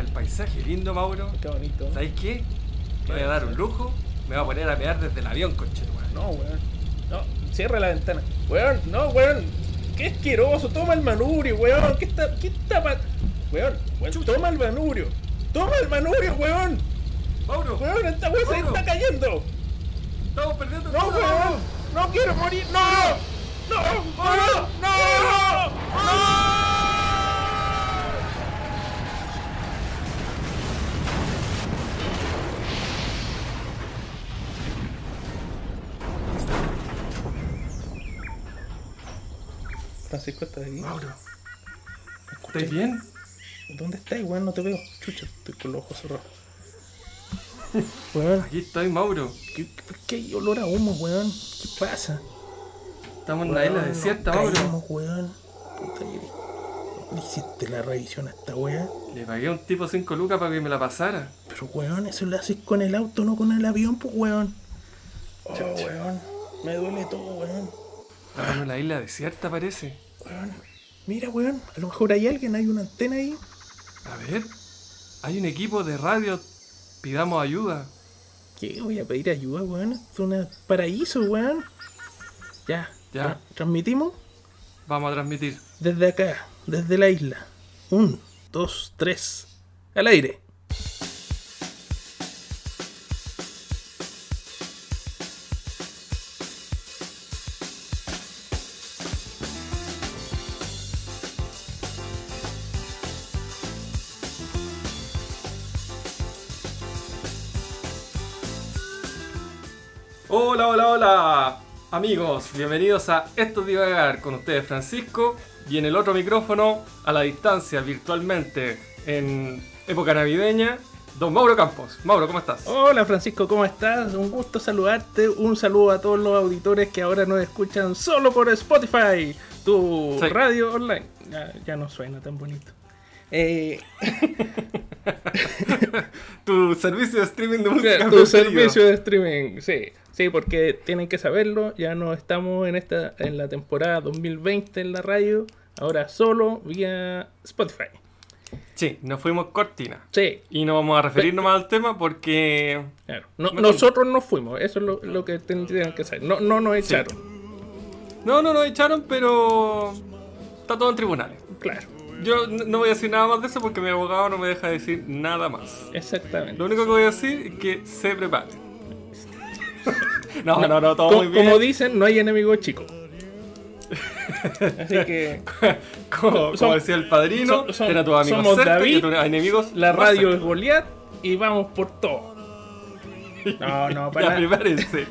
mira el paisaje lindo, Mauro. Qué bonito. ¿Sabes qué? Me voy a dar un lujo. Me voy a poner a mear desde el avión, conche madre. No, weón. No, cierra la ventana. Weón, no, weón. Qué asqueroso. Toma el manubrio, weón. ¿Qué está, qué está pa- Weón, weón, toma el manubrio. Toma el manubrio, weón. Mauro, Weón, esta weón se está cayendo. estamos perdiendo No, todo, weón. No quiero morir. No. No, no, no. no. Francisco, ¿estás ahí? Mauro. ¿estás bien? ¿Dónde estás, weón? No te veo. Chucha, estoy con los ojos cerrados. Weón, Aquí estoy, Mauro. ¿qué, por qué hay olor a humo, weón? ¿Qué pasa? Estamos en una isla desierta, Mauro. caímos, weón. Puta que- ¿Dónde hiciste la revisión a esta weá? Le pagué a un tipo 5 lucas para que me la pasara. Pero weón, eso lo haces con el auto, no con el avión, pues weón. Oh, weón. Me duele todo, weón. Estamos en una isla desierta, parece. Weón. Mira, weón. A lo mejor hay alguien, hay una antena ahí. A ver, hay un equipo de radio. Pidamos ayuda. ¿Qué? Voy a pedir ayuda, weón. Es un paraíso, weón. Ya. Ya. Tra- ¿Transmitimos? Vamos a transmitir. Desde acá, desde la isla. Un, dos, tres. Al aire. Amigos, bienvenidos a Esto es Divagar con ustedes Francisco y en el otro micrófono, a la distancia, virtualmente, en época navideña, don Mauro Campos. Mauro, ¿cómo estás? Hola Francisco, ¿cómo estás? Un gusto saludarte. Un saludo a todos los auditores que ahora nos escuchan solo por Spotify, tu Sí. radio online. Ya, ya no suena tan bonito. Eh, tu servicio de streaming de música tu preferido. servicio de streaming, sí. Sí, porque tienen que saberlo, ya no estamos en esta en la temporada 2020 en la radio, ahora solo vía Spotify. Sí, nos fuimos cortina. Sí, Y no vamos a referirnos más al tema porque... claro. No- nosotros nos fuimos, eso es lo, lo que tendrían que saber. No, no nos echaron, No, no nos echaron, pero... Está todo en tribunales. claro, Yo no voy a decir nada más de eso porque mi abogado no me deja decir nada más. exactamente. Lo único que voy a decir es que se prepare. No, no, no, todo muy bien. Como dicen, no hay enemigo chico. Así que como, decía el padrino, som- som- ten a tus amigos somos cerca David, tus enemigos la radio es Goliat y vamos por todo. No, no, para.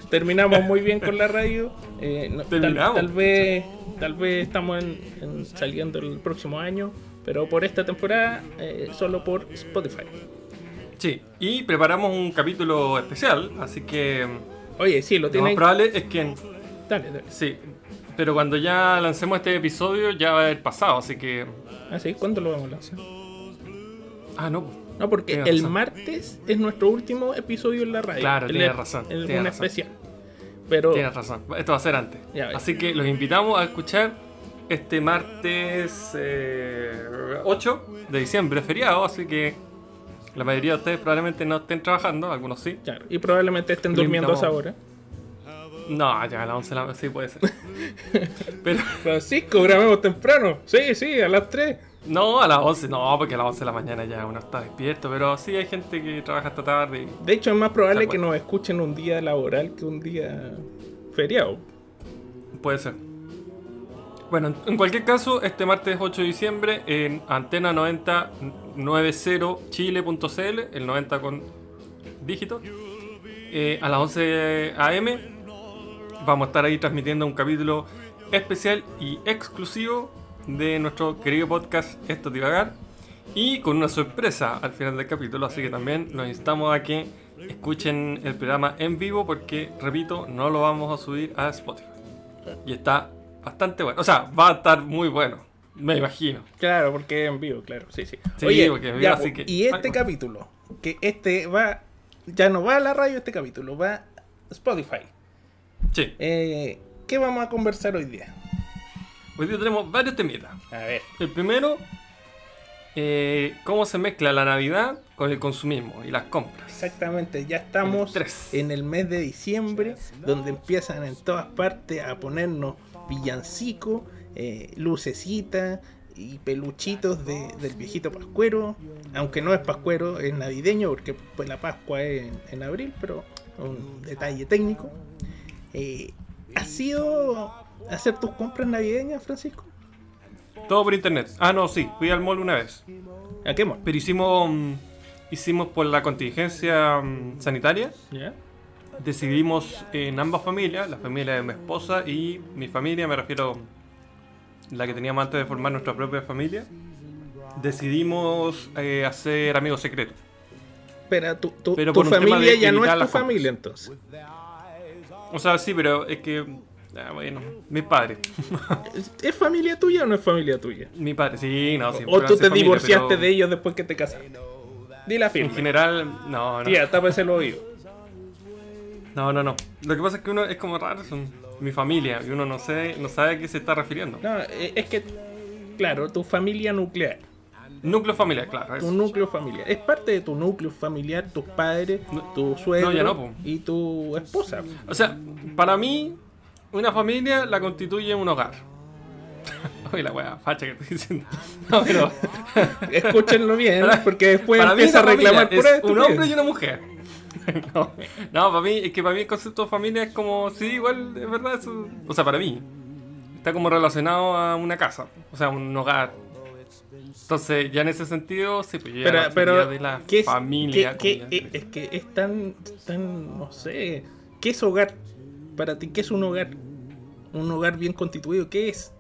Terminamos muy bien con la radio. eh, no- tal- Terminamos. Tal, vez, tal vez estamos en- en saliendo el próximo año, pero por esta temporada eh, solo por Spotify. Sí, y preparamos un capítulo especial, así que Oye, sí, lo lo más probable es que... Dale, dale. Sí, pero cuando ya lancemos este episodio ya va a haber pasado, así que... Ah, sí, ¿cuándo lo vamos a lanzar? Ah, no. No, porque el razón. martes es nuestro último episodio en la radio. Claro, El- tienes razón, el- tienes un razón. especial. Pero Tienes razón, esto va a ser antes. Ya. Así que los invitamos a escuchar este martes eh, 8 de diciembre, feriado, así que la mayoría de ustedes probablemente no estén trabajando, algunos sí. Claro, y probablemente estén durmiendo a esa hora. No, ya a las 11 de la sí puede ser. Pero Francisco, grabemos temprano. Sí, sí, a las 3. no, a las 11, no, porque a las 11 de la mañana ya uno está despierto, pero sí hay gente que trabaja hasta tarde. y- De hecho, es más probable que nos escuchen un día laboral que un día feriado. Puede ser. Bueno, en- cualquier caso, este martes 8 de diciembre en antena 9090chile.cl, el 90 con dígitos, eh, a las 11 am, vamos a estar ahí transmitiendo un capítulo especial y exclusivo de nuestro querido podcast Esto es Divagar y con una sorpresa al final del capítulo, así que también los instamos a que escuchen el programa en vivo porque, repito, no lo vamos a subir a Spotify. Y está bastante bueno. O sea, va a estar muy bueno. Me imagino. Claro, porque es en vivo, claro. Sí, sí. Sí, Oye, porque ya, así que- y este capítulo, que este va, ya no va a la radio este capítulo, va a Spotify. Sí. Eh, ¿Qué vamos a conversar hoy día? Hoy día tenemos varios temitas. A ver. El primero eh, cómo se mezcla la Navidad con el consumismo y las compras. Exactamente, ya estamos El en el mes de diciembre, donde empiezan en todas partes a ponernos villancicos, eh, lucecitas y peluchitos de- del viejito Pascuero. Aunque no es Pascuero, es navideño, porque pues, la Pascua es en, en abril, pero un detalle técnico. Eh, ¿Has sido hacer tus compras navideñas, Francisco? Todo por internet. Ah, no, sí, fui al mall una vez. ¿A qué mall? Pero hicimos, mm, hicimos por la contingencia mm, sanitaria. ¿Ya? Decidimos en ambas familias, la familia de mi esposa y mi familia, me refiero la que teníamos antes de formar nuestra propia familia, decidimos eh, hacer amigos secretos. Pero tu, Pero familia ya no es tu familia entonces. O sea, sí, pero es que, ah, bueno, mis padres. ¿Es, familia tuya o no es familia tuya? mi padre, sí, no, sí. o tú te familia, divorciaste pero de ellos después que te casaste. Di la En firme. general, no, no. Tía, tápese el oído. No, no, no. Lo que pasa es que uno es como raro, son mi familia, y uno no, sé, no sabe a qué se está refiriendo. No, eh, es que, claro, tu familia nuclear, Núcleo familiar, claro. tu núcleo familiar, es parte de tu núcleo familiar, tus padres, tu suegro no, no, y tu esposa. O sea, para mí, una familia la constituye un hogar. Oye, la wea facha que estoy diciendo. No, pero. Escúchenlo bien, porque después para mí empieza a reclamar por es esto. un hombre y una mujer. No, no, para mí, es que para mí el concepto de familia es como, sí, igual, es verdad, eso, o sea, para mí, está como relacionado a una casa, o sea, un hogar. Entonces, ya en ese sentido, sí, pues yo ya Pero, no pero de la ¿qué es, familia. qué- ya- eh, es que es tan, tan, no sé, ¿qué es hogar? Para ti, ¿qué es un hogar? Un hogar bien constituido, ¿qué es?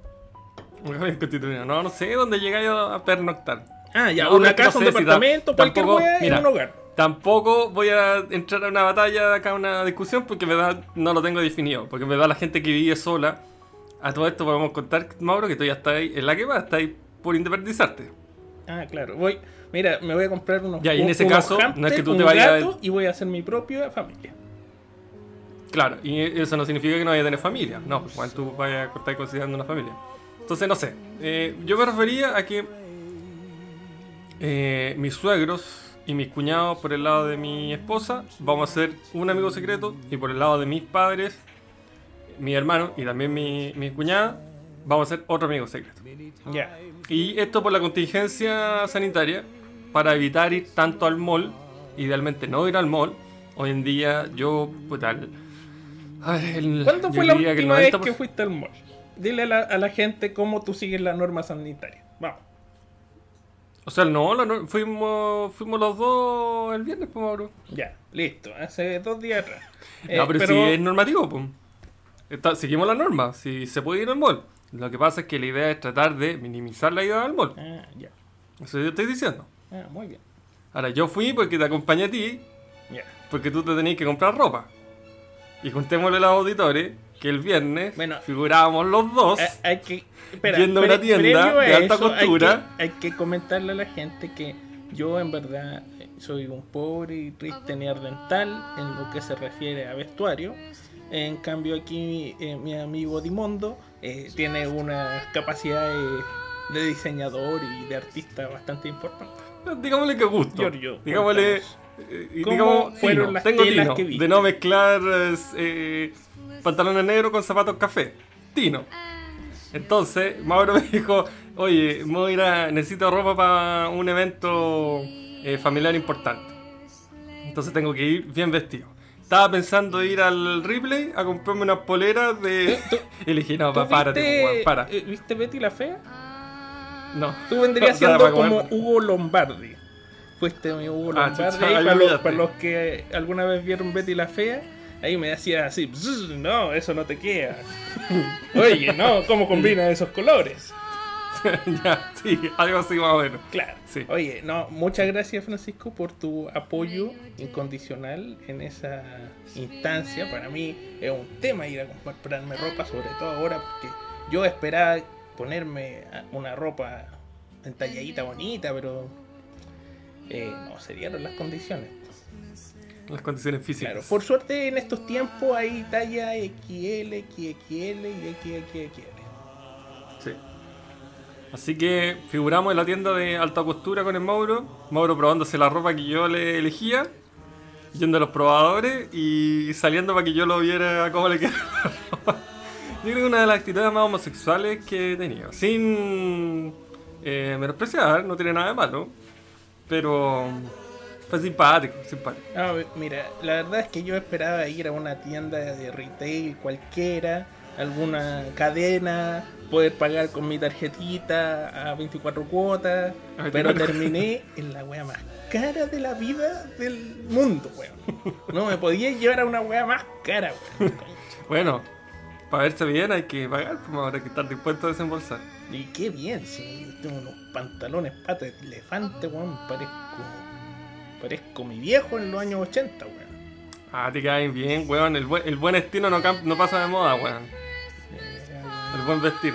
Un hogar constituido. No, no sé dónde llegáis a a pernoctar. Ah, ya, No, una no casa, un departamento, cualquier mira, un hogar. Tampoco voy a entrar a una batalla acá, a una discusión, porque me da, no lo tengo definido. Porque me da la gente que vive sola. A todo esto podemos contar, Mauro, que tú ya estás ahí en la que va, estás ahí por independizarte. Ah, claro. Voy, mira, me voy a comprar unos. Ya, y en ese caso, no es que tú te vayas a- y voy a hacer mi propia familia. Claro, y eso no significa que no vaya a tener familia. No, pues igual tú vayas a estar considerando una familia. Entonces, no sé. eh, yo me refería a que eh, mis suegros y mis cuñados por el lado de mi esposa vamos a ser un amigo secreto y por el lado de mis padres, mi hermano y también mi, mi cuñada vamos a ser otro amigo secreto. Ya. Y esto por la contingencia sanitaria, para evitar ir tanto al mall, idealmente no ir al mall. Hoy en día yo, a ver, el- ¿Cuándo fue la diría que última vez 90%. que fuiste al mall? Dile a la, a la gente cómo tú sigues la norma sanitaria. Vamos. O sea, no, la no- fuimos, fuimos los dos el viernes, pues, Mauro. Ya, listo. Hace dos días atrás. no, Eh, pero, si es normativo, pues. Está- seguimos la norma, si se puede ir al mall. Lo que pasa es que la idea es tratar de minimizar la ida al mall. Ah, ya. Eso yo estoy diciendo. Ah, muy bien. Ahora, yo fui porque te acompañé a ti, Ya. porque tú te tenías que comprar ropa. Y contémosle a los auditores que el viernes Bueno. figurábamos los dos. Ah, hay que. Espera, Yendo a una tienda a de alta eso, hay costura. que- Hay que, comentarle a la gente que yo, en verdad, eh, soy un pobre y triste neandertal en lo que se refiere a vestuario. En cambio, aquí eh, mi amigo Dimondo eh, tiene una capacidad de diseñador y de artista bastante importante. Digámosle que gusto. Giorgio, Digámosle. eh, y ¿Cómo digamos, fueron tino. las Tengo tino. que? De no mezclar eh, pantalones negros con zapatos café. Tino. Entonces, Mauro me dijo: Oye, me voy a ir a- necesito ropa para un evento eh, familiar importante. Entonces tengo que ir bien vestido. Estaba pensando ir al Ripley a comprarme unas poleras de. Y le dije: No, ¿Tú pa, párate, viste, weón, para. eh, ¿Viste Betty la Fea? No. Tú vendrías O sea, siendo como Hugo Lombardi. Fuiste mi Hugo Ah, Lombardi. chucha, los, para los que alguna vez vieron Betty la Fea, ahí me decía así, "Bzz, no, eso no te queda. Oye, no, ¿cómo combina esos colores? ya, sí, algo así más o menos. Claro. Sí. Oye, no, muchas gracias Francisco por tu apoyo incondicional en esa instancia. Para mí es un tema ir a comprarme ropa, sobre todo ahora, porque yo esperaba ponerme una ropa entalladita bonita, pero eh, no se dieron las condiciones. Las condiciones físicas. Claro, por suerte en estos tiempos hay talla XL, XXL y XXXL. Sí. Así que figuramos en la tienda de alta costura con el Mauro. Mauro probándose la ropa que yo le elegía. Yendo a los probadores y saliendo para que yo lo viera cómo le quedaba la ropa. Yo creo que una de las actitudes más homosexuales que he tenido. Sin eh, menospreciar, no tiene nada de malo. Pero fue simpático, simpático. No, mira, la verdad es que yo esperaba ir a una tienda de retail cualquiera, alguna cadena, poder pagar con mi tarjetita a 24 cuotas, A 24 pero terminé en la wea más cara de la vida del mundo, weón. No me podía llevar a una wea más cara, weón. Bueno, para verse bien hay que pagar, pues habrá que estar dispuesto a desembolsar. Y qué bien, si tengo unos pantalones pata de elefante, weón, parezco, parezco mi viejo en los años 80, weón. Ah, te caen bien, weón. El buen, el buen estilo no, pasa de moda, weón. Eh, El buen vestir.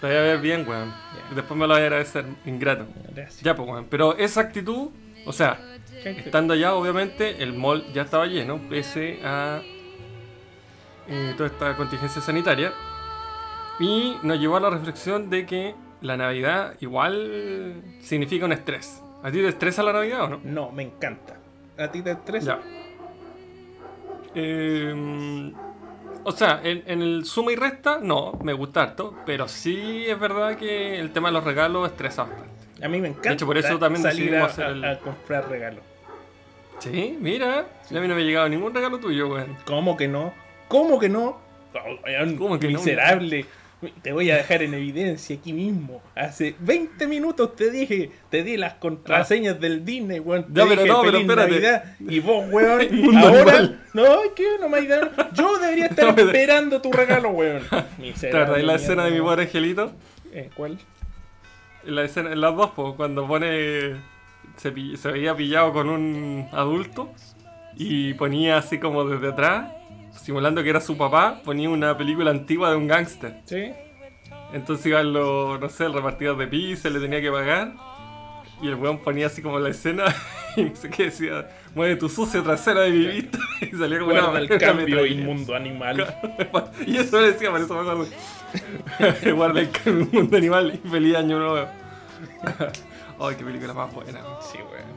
Te voy a ver bien, weón. Después me lo voy a agradecer, ingrato. Gracias. Ya, pues, weón. Pero esa actitud, o sea, estando allá, obviamente, el mall ya estaba lleno, pese a eh, toda esta contingencia sanitaria. Y nos llevó a la reflexión de que la Navidad igual significa un estrés. ¿A ti te estresa la Navidad o no? No, me encanta. ¿A ti te estresa? Ya. Eh, o sea, en, en el suma y resta, no, me gusta harto. Pero sí es verdad que el tema de los regalos estresa bastante. A mí me encanta De hecho, por eso también salir a, decidimos hacer el- a- comprar regalos. Sí, mira, a mí no me ha llegado ningún regalo tuyo, weón. ¿Cómo que no? ¿Cómo que no? ¿Cómo que no? Te voy a dejar en evidencia aquí mismo. Hace 20 minutos te dije, te di las contraseñas del Disney, weón. Te Ya, pero dije no, pero espérate. Navidad. Y vos, weón, ahora. animal. No, ¿qué? No me ayudaron. Yo debería estar No, esperando tu regalo, weón. ¿Te la escena de mi pobre angelito? Eh, ¿Cuál? En, la escena, en las dos, po, cuando pone. Se, se veía pillado con un adulto y ponía así como desde atrás, simulando que era su papá, ponía una película antigua de un gángster. ¿Sí? Entonces iban los, no sé, el repartidor de pizza, le tenía que pagar. Y el weón ponía así como la escena y no sé qué decía, mueve tu sucia trasera de mi vista. Y salía como Guarda una, el cambio, inmundo animal. y eso le decía, por eso me acuerdo. Guarda el cambio, mundo animal y feliz año nuevo. Ay, qué película más buena. Sí, weón.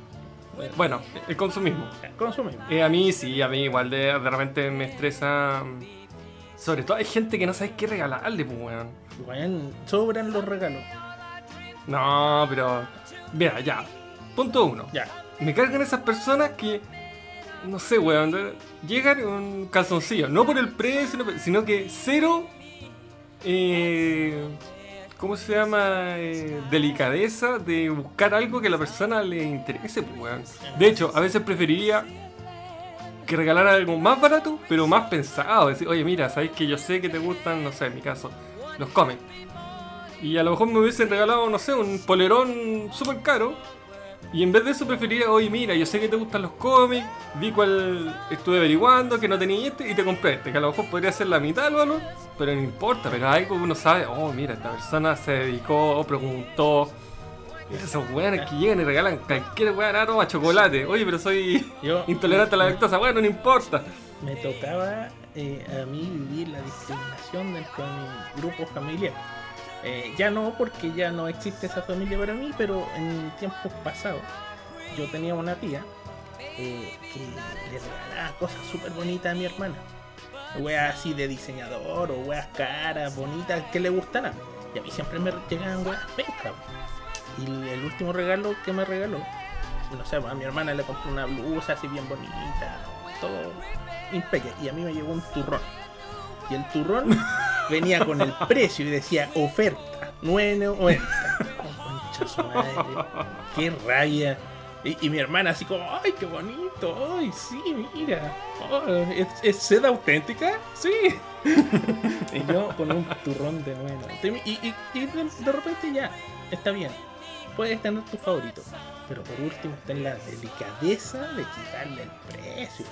Bueno, el consumismo. Consumimos. Eh, a mí sí, a mí igual de, de repente me estresa. mm, Sobre todo hay gente que no sabe qué regalarle, pues weón. Weón, sobran los regalos. No, pero. Mira, ya. Punto uno. Ya. Me cargan esas personas que. No sé, weón. Llegan un calzoncillo. No por el precio, no- sino que cero. eh, ¿Cómo se llama? Eh, delicadeza de buscar algo que la persona le interese, pues. De hecho, a veces preferiría que regalara algo más barato, pero más pensado. Decir, oye, mira, sabéis que yo sé que te gustan, no sé, en mi caso, los cómics. Y a lo mejor me hubiesen regalado, no sé, un polerón súper caro. Y en vez de eso preferiría, oye, mira, yo sé que te gustan los cómics, vi cuál estuve averiguando, que no tenía este, y te compré este, que a lo mejor podría ser la mitad valor, pero no importa, pero algo que uno sabe, oh, mira, esta persona se dedicó, preguntó. Esos weones que llegan y regalan cualquier weón, toma chocolate. Oye, pero soy Yo intolerante a la lactosa, bueno, no importa. me tocaba eh, a mí vivir la discriminación dentro de mi grupo familiar. Eh, ya no, porque ya no existe esa familia para mí, pero en tiempos pasados yo tenía una tía eh, que le regalaba cosas súper bonitas a mi hermana. Weas así de diseñador o weas caras, bonitas, que le gustaran. Y a mí siempre me llegaban weas pencas. Y el último regalo que me regaló, no sé, a mi hermana le compré una blusa así bien bonita, todo impecable. Y a mí me llegó un turrón. Y el turrón venía con el precio y decía oferta, 9.90. Oh, qué rabia. Y, mi hermana así como, ay, qué bonito, ay, sí, mira. Oh, ¿es, seda auténtica? Sí. y yo con un turrón de 9.90. Y, y, y de, de repente ya, está bien. Puedes tener tu favorito. Pero por último está en la delicadeza de quitarle el precio.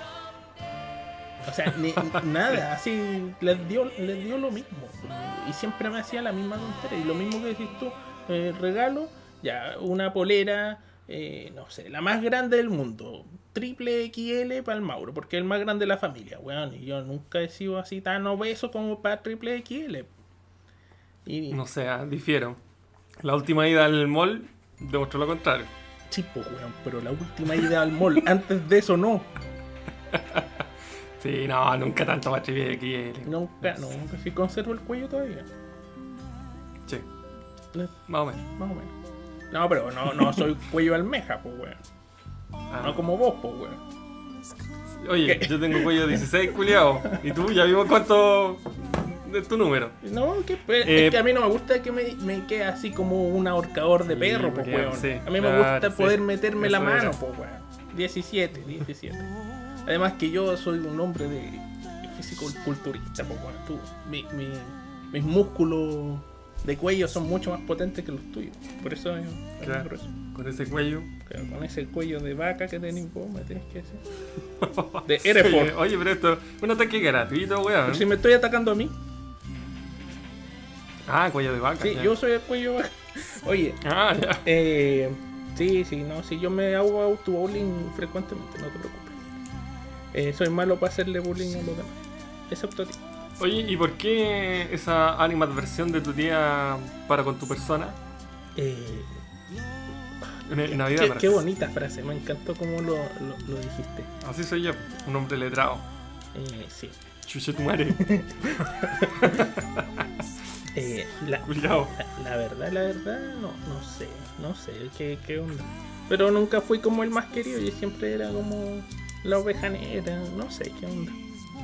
O sea, ni- nada, así les dio, les dio lo mismo. Y siempre me hacía la misma tontería. Y lo mismo que decís tú, eh, regalo, ya, una polera, eh, no sé, la más grande del mundo. Triple XL para el Mauro, porque es el más grande de la familia, weón. Y yo nunca he sido así tan obeso como para triple XL. Y No sé, ah, difiero. La última ida al mall demostró lo contrario. Sí, pues, weón, pero la última ida al mall, antes de eso no. Sí, no, nunca tanto machivé que Nunca, no, nunca. Si conservo el cuello todavía. Sí, más o menos. Más o menos. No, pero no, no soy cuello almeja, pues, weón. Ah. No como vos, pues, weón. Oye, ¿Qué? yo tengo cuello 16, culiao. ¿Y tú? Ya vimos cuánto es tu número. No, que, pues, Eh, es que a mí no me gusta que me, me quede así como un ahorcador de Sí, perro, pues, weón. sí, a mí me gusta sí. poder meterme la mano, pues, weón. 17, 17. Además que yo soy un hombre de físico culturista, pues, weón. Tú, mi, mi- mis músculos de cuello son mucho más potentes que los tuyos. Por eso, eh, Claro. Con ese cuello. Claro, con ese cuello de vaca que tenés vos, me tenés que decir. De Oye, Hereford. oye, pero esto es un ataque gratuito, weón. Pero si me estoy atacando a mí. Ah, cuello de vaca. Sí, ya. yo soy el cuello vaca. Oye, Ah, ya. eh, sí, sí, no, si yo me hago auto-bullying frecuentemente, no te preocupes. Eh, soy malo para hacerle bullying a los demás. Excepto a ti. Oye, ¿y por qué esa animadversión de tu tía para con tu persona? Eh, En, Navidad, qué, qué bonita frase, me encantó cómo lo, lo, lo dijiste. Así soy yo, un hombre letrado. Eh, sí. Chuche tu madre, Eh, la. La, la verdad, la verdad, no, no sé, no sé qué, qué onda. Pero nunca fui como el más querido, yo siempre era como la oveja negra, no sé qué onda.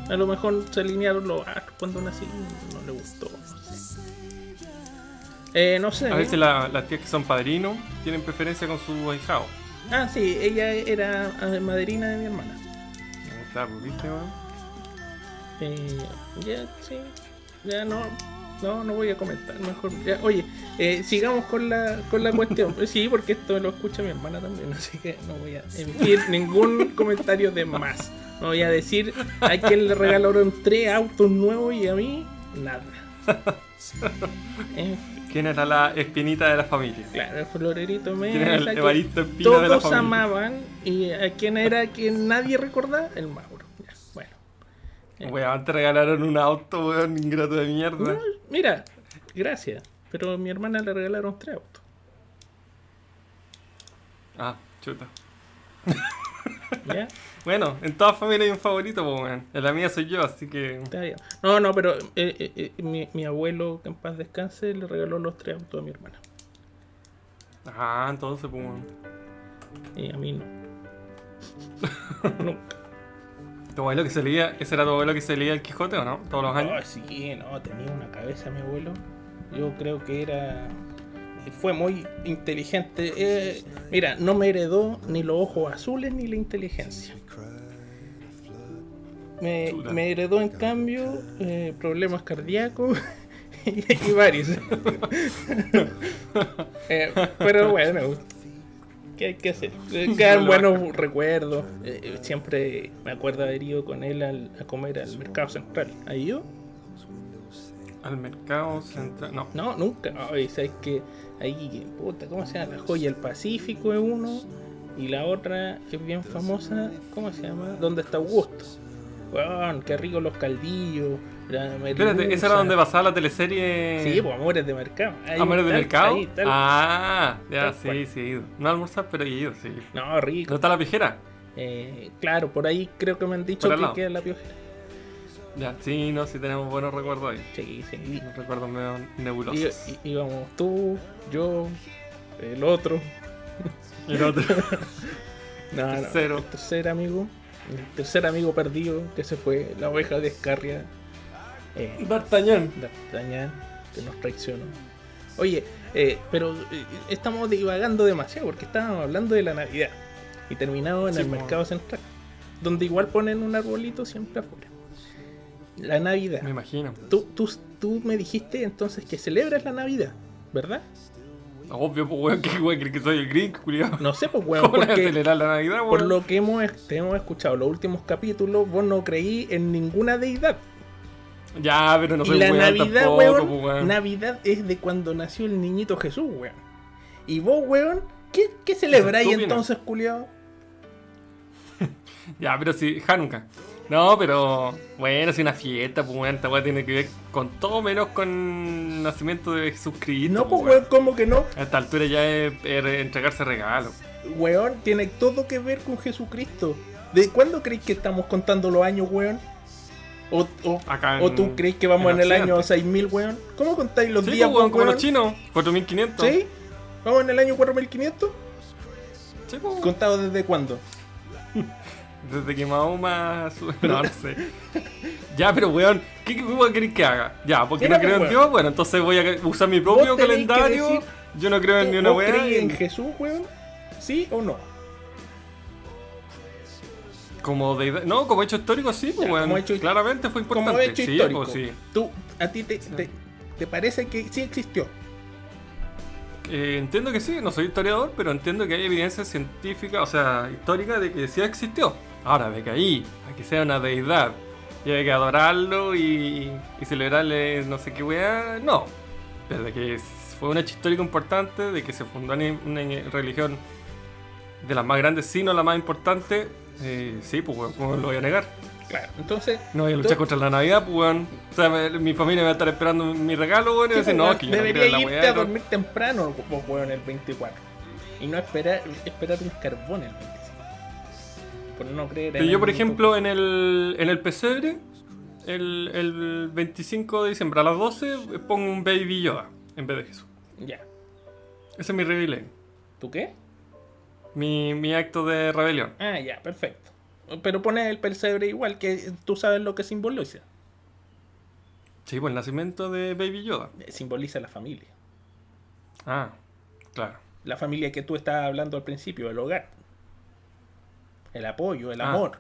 A lo mejor se alinearon los astros cuando nací, no le gustó, no sé. Eh, no sé. A veces la- las tías que son padrinos tienen preferencia con su ahijado. Ah, sí, ella era eh, madrina de mi hermana. Pues, ¿viste? Eh, ya, sí, ya no, no, no voy a comentar, mejor. ya, oye, eh, sigamos con la, con la cuestión. Sí, porque esto lo escucha mi hermana también, así que no voy a emitir ningún comentario de más. No voy a decir a quién le regalaron tres autos nuevos y a mí nada. En fin, ¿Quién era la espinita de la familia? claro, el florerito me ¿Quién era el Evaristo Espina de la todos familia? amaban y a quién era quien nadie recordaba, el Mauro. Weón, te regalaron un auto, weón, ingrato de mierda. No, mira, gracias. Pero a mi hermana le regalaron tres autos. Ah, chuta. ¿Ya? Bueno, en toda familia hay un favorito, pues, weón. En la mía soy yo, así que. No, no, pero eh, eh, eh, mi, mi abuelo, que en paz descanse, le regaló los tres autos a mi hermana. Ah, entonces, pues, weón. Y a mí no. Nunca. ¿Tu abuelo que se leía, ese era tu abuelo que se leía el Quijote o no? Todos los años. Oh, sí, no, tenía una cabeza mi abuelo. Yo creo que era. Fue muy inteligente. Eh, mira, no me heredó ni los ojos azules ni la inteligencia. Me, me heredó en cambio eh, problemas cardíacos y, y varios. Eh, pero bueno, ¿qué hay que hacer? Quedan buenos recuerdos. Eh, eh, siempre me acuerdo haber ido con él al- a comer al mercado central. ¿Ahí yo? Al mercado central. No. No, nunca. Ay, sabes que ahí, puta, ¿cómo se llama? La joya del Pacífico es uno. Y la otra, que es bien famosa, ¿cómo se llama? ¿Dónde está Augusto? Weón, qué rico los caldillos. Espérate. ¿esa era donde pasaba la teleserie? Sí, pues amores de mercado. Ahí, ¿Amores de tal, mercado? ahí, tal. Ah, ya, Tal sí, cual. sí, he ido. No almorzar, pero he ido, sí. No, rico. ¿No está la pijera? Eh, claro, por ahí creo que me han dicho que queda la piojera. Ya, sí, no, sí tenemos buenos recuerdos ahí. Sí, sí. Y- recuerdos medio y- nebulosos. y- íbamos tú, yo, el otro. Y el otro. No, no, Tercero. el tercer amigo. El tercer amigo perdido que se fue, la oveja de Escarria. Eh, D'Artagnan. D'Artagnan, que nos traicionó. Oye, eh, pero eh, estamos divagando demasiado porque estábamos hablando de la Navidad y terminamos en Sí, el mercado central, donde igual ponen un arbolito siempre afuera. La Navidad. Me imagino. Tú, tú, tú me dijiste entonces que celebras la Navidad, ¿verdad? Obvio, pues, weón, que weón, que soy el Grinch, culiado. No sé, pues, weón, ¿Cómo le voy a porque acelerar la Navidad, weón? por lo que hemos, te hemos escuchado los últimos capítulos, vos no creí en ninguna deidad. Ya, pero no y soy la weón Navidad, tampoco, weón, pues, weón. Navidad es de cuando nació el niñito Jesús, weón. Y vos, weón, ¿qué, qué celebráis entonces, culiao? Ya, pero sí, Hanukkah. No, pero bueno, si una fiesta, pues weón, esta weá tiene que ver con todo menos con el nacimiento de Jesucristo. No, pues weón, ¿cómo que no? A esta altura ya es, es entregarse regalos. Weón, tiene todo que ver con Jesucristo. ¿De cuándo creéis que estamos contando los años, weón? ¿O, o, Acá en- o tú crees que vamos en, en el año Occidente. 6000, weón? ¿Cómo contáis los Sí, días, pues, weón, como weón? los chinos, 4500. ¿Sí? ¿Vamos en el año 4500? Sí, pues. ¿Contado desde cuándo? Desde que Mahoma sube. No, no sé. ya, pero weón, ¿qué, qué weón querés que haga? Ya, porque Mira, no creo en weón. Dios, bueno, entonces voy a usar mi propio calendario. Yo no creo en ni una ¿Vos weá. creí en Jesús, weón? ¿Sí o no? Como deidad- No, como hecho histórico, sí, pues Ya, weón. como hecho- Claramente fue importante. Como hecho sí, histórico. pues sí. ¿Tú, ¿A ti te, te, te parece que sí existió? Eh, entiendo que sí, no soy historiador, pero entiendo que hay evidencia científica, o sea, histórica de que sí existió. Ahora, de que ahí, a que sea una deidad y hay que adorarlo y, y celebrarle no sé qué weá, no. Desde que fue un hecho histórico importante, de que se fundó una, una religión de las más grandes, si no la más importante, eh, sí, pues weón, ¿cómo lo voy a negar? Claro. Entonces, No voy a luchar contra la Navidad, pues weón. O sea, me- mi familia me va a estar esperando mi regalo, weón, y Sí, decir, pues, no, que yo no debería la irte weá. a no". dormir temprano, vos, weón, el 24. Y no esperar, esperar un carbón el 25. Por no creer Pero en yo, por ejemplo, en el, en el pesebre, el, el 25 de diciembre a las 12, pongo un Baby Yoda en vez de Jesús. Ya. Ese es mi rebelión. ¿Tú qué? Mi, mi acto de rebelión. Ah, ya, perfecto. Pero pones el pesebre igual, que tú sabes lo que simboliza. Sí, pues el nacimiento de Baby Yoda. Eh, Simboliza la familia. Ah, claro. La familia que tú estabas hablando al principio, el hogar. El apoyo, el Ah, amor.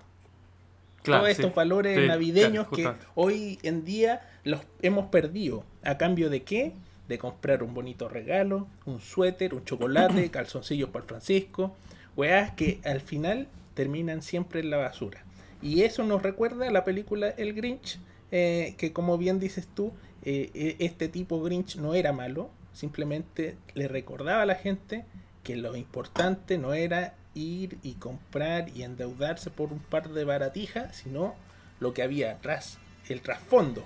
claro Todos sí. estos valores Sí, navideños claro, que hoy en día los hemos perdido. ¿A cambio de qué? De comprar un bonito regalo, un suéter, un chocolate, calzoncillos para Francisco. Weas que al final terminan siempre en la basura. Y eso nos recuerda a la película El Grinch, eh, que como bien dices tú, eh, eh, este tipo Grinch no era malo, simplemente le recordaba a la gente que lo importante no era ir y comprar y endeudarse por un par de baratijas, sino lo que había atrás, el trasfondo.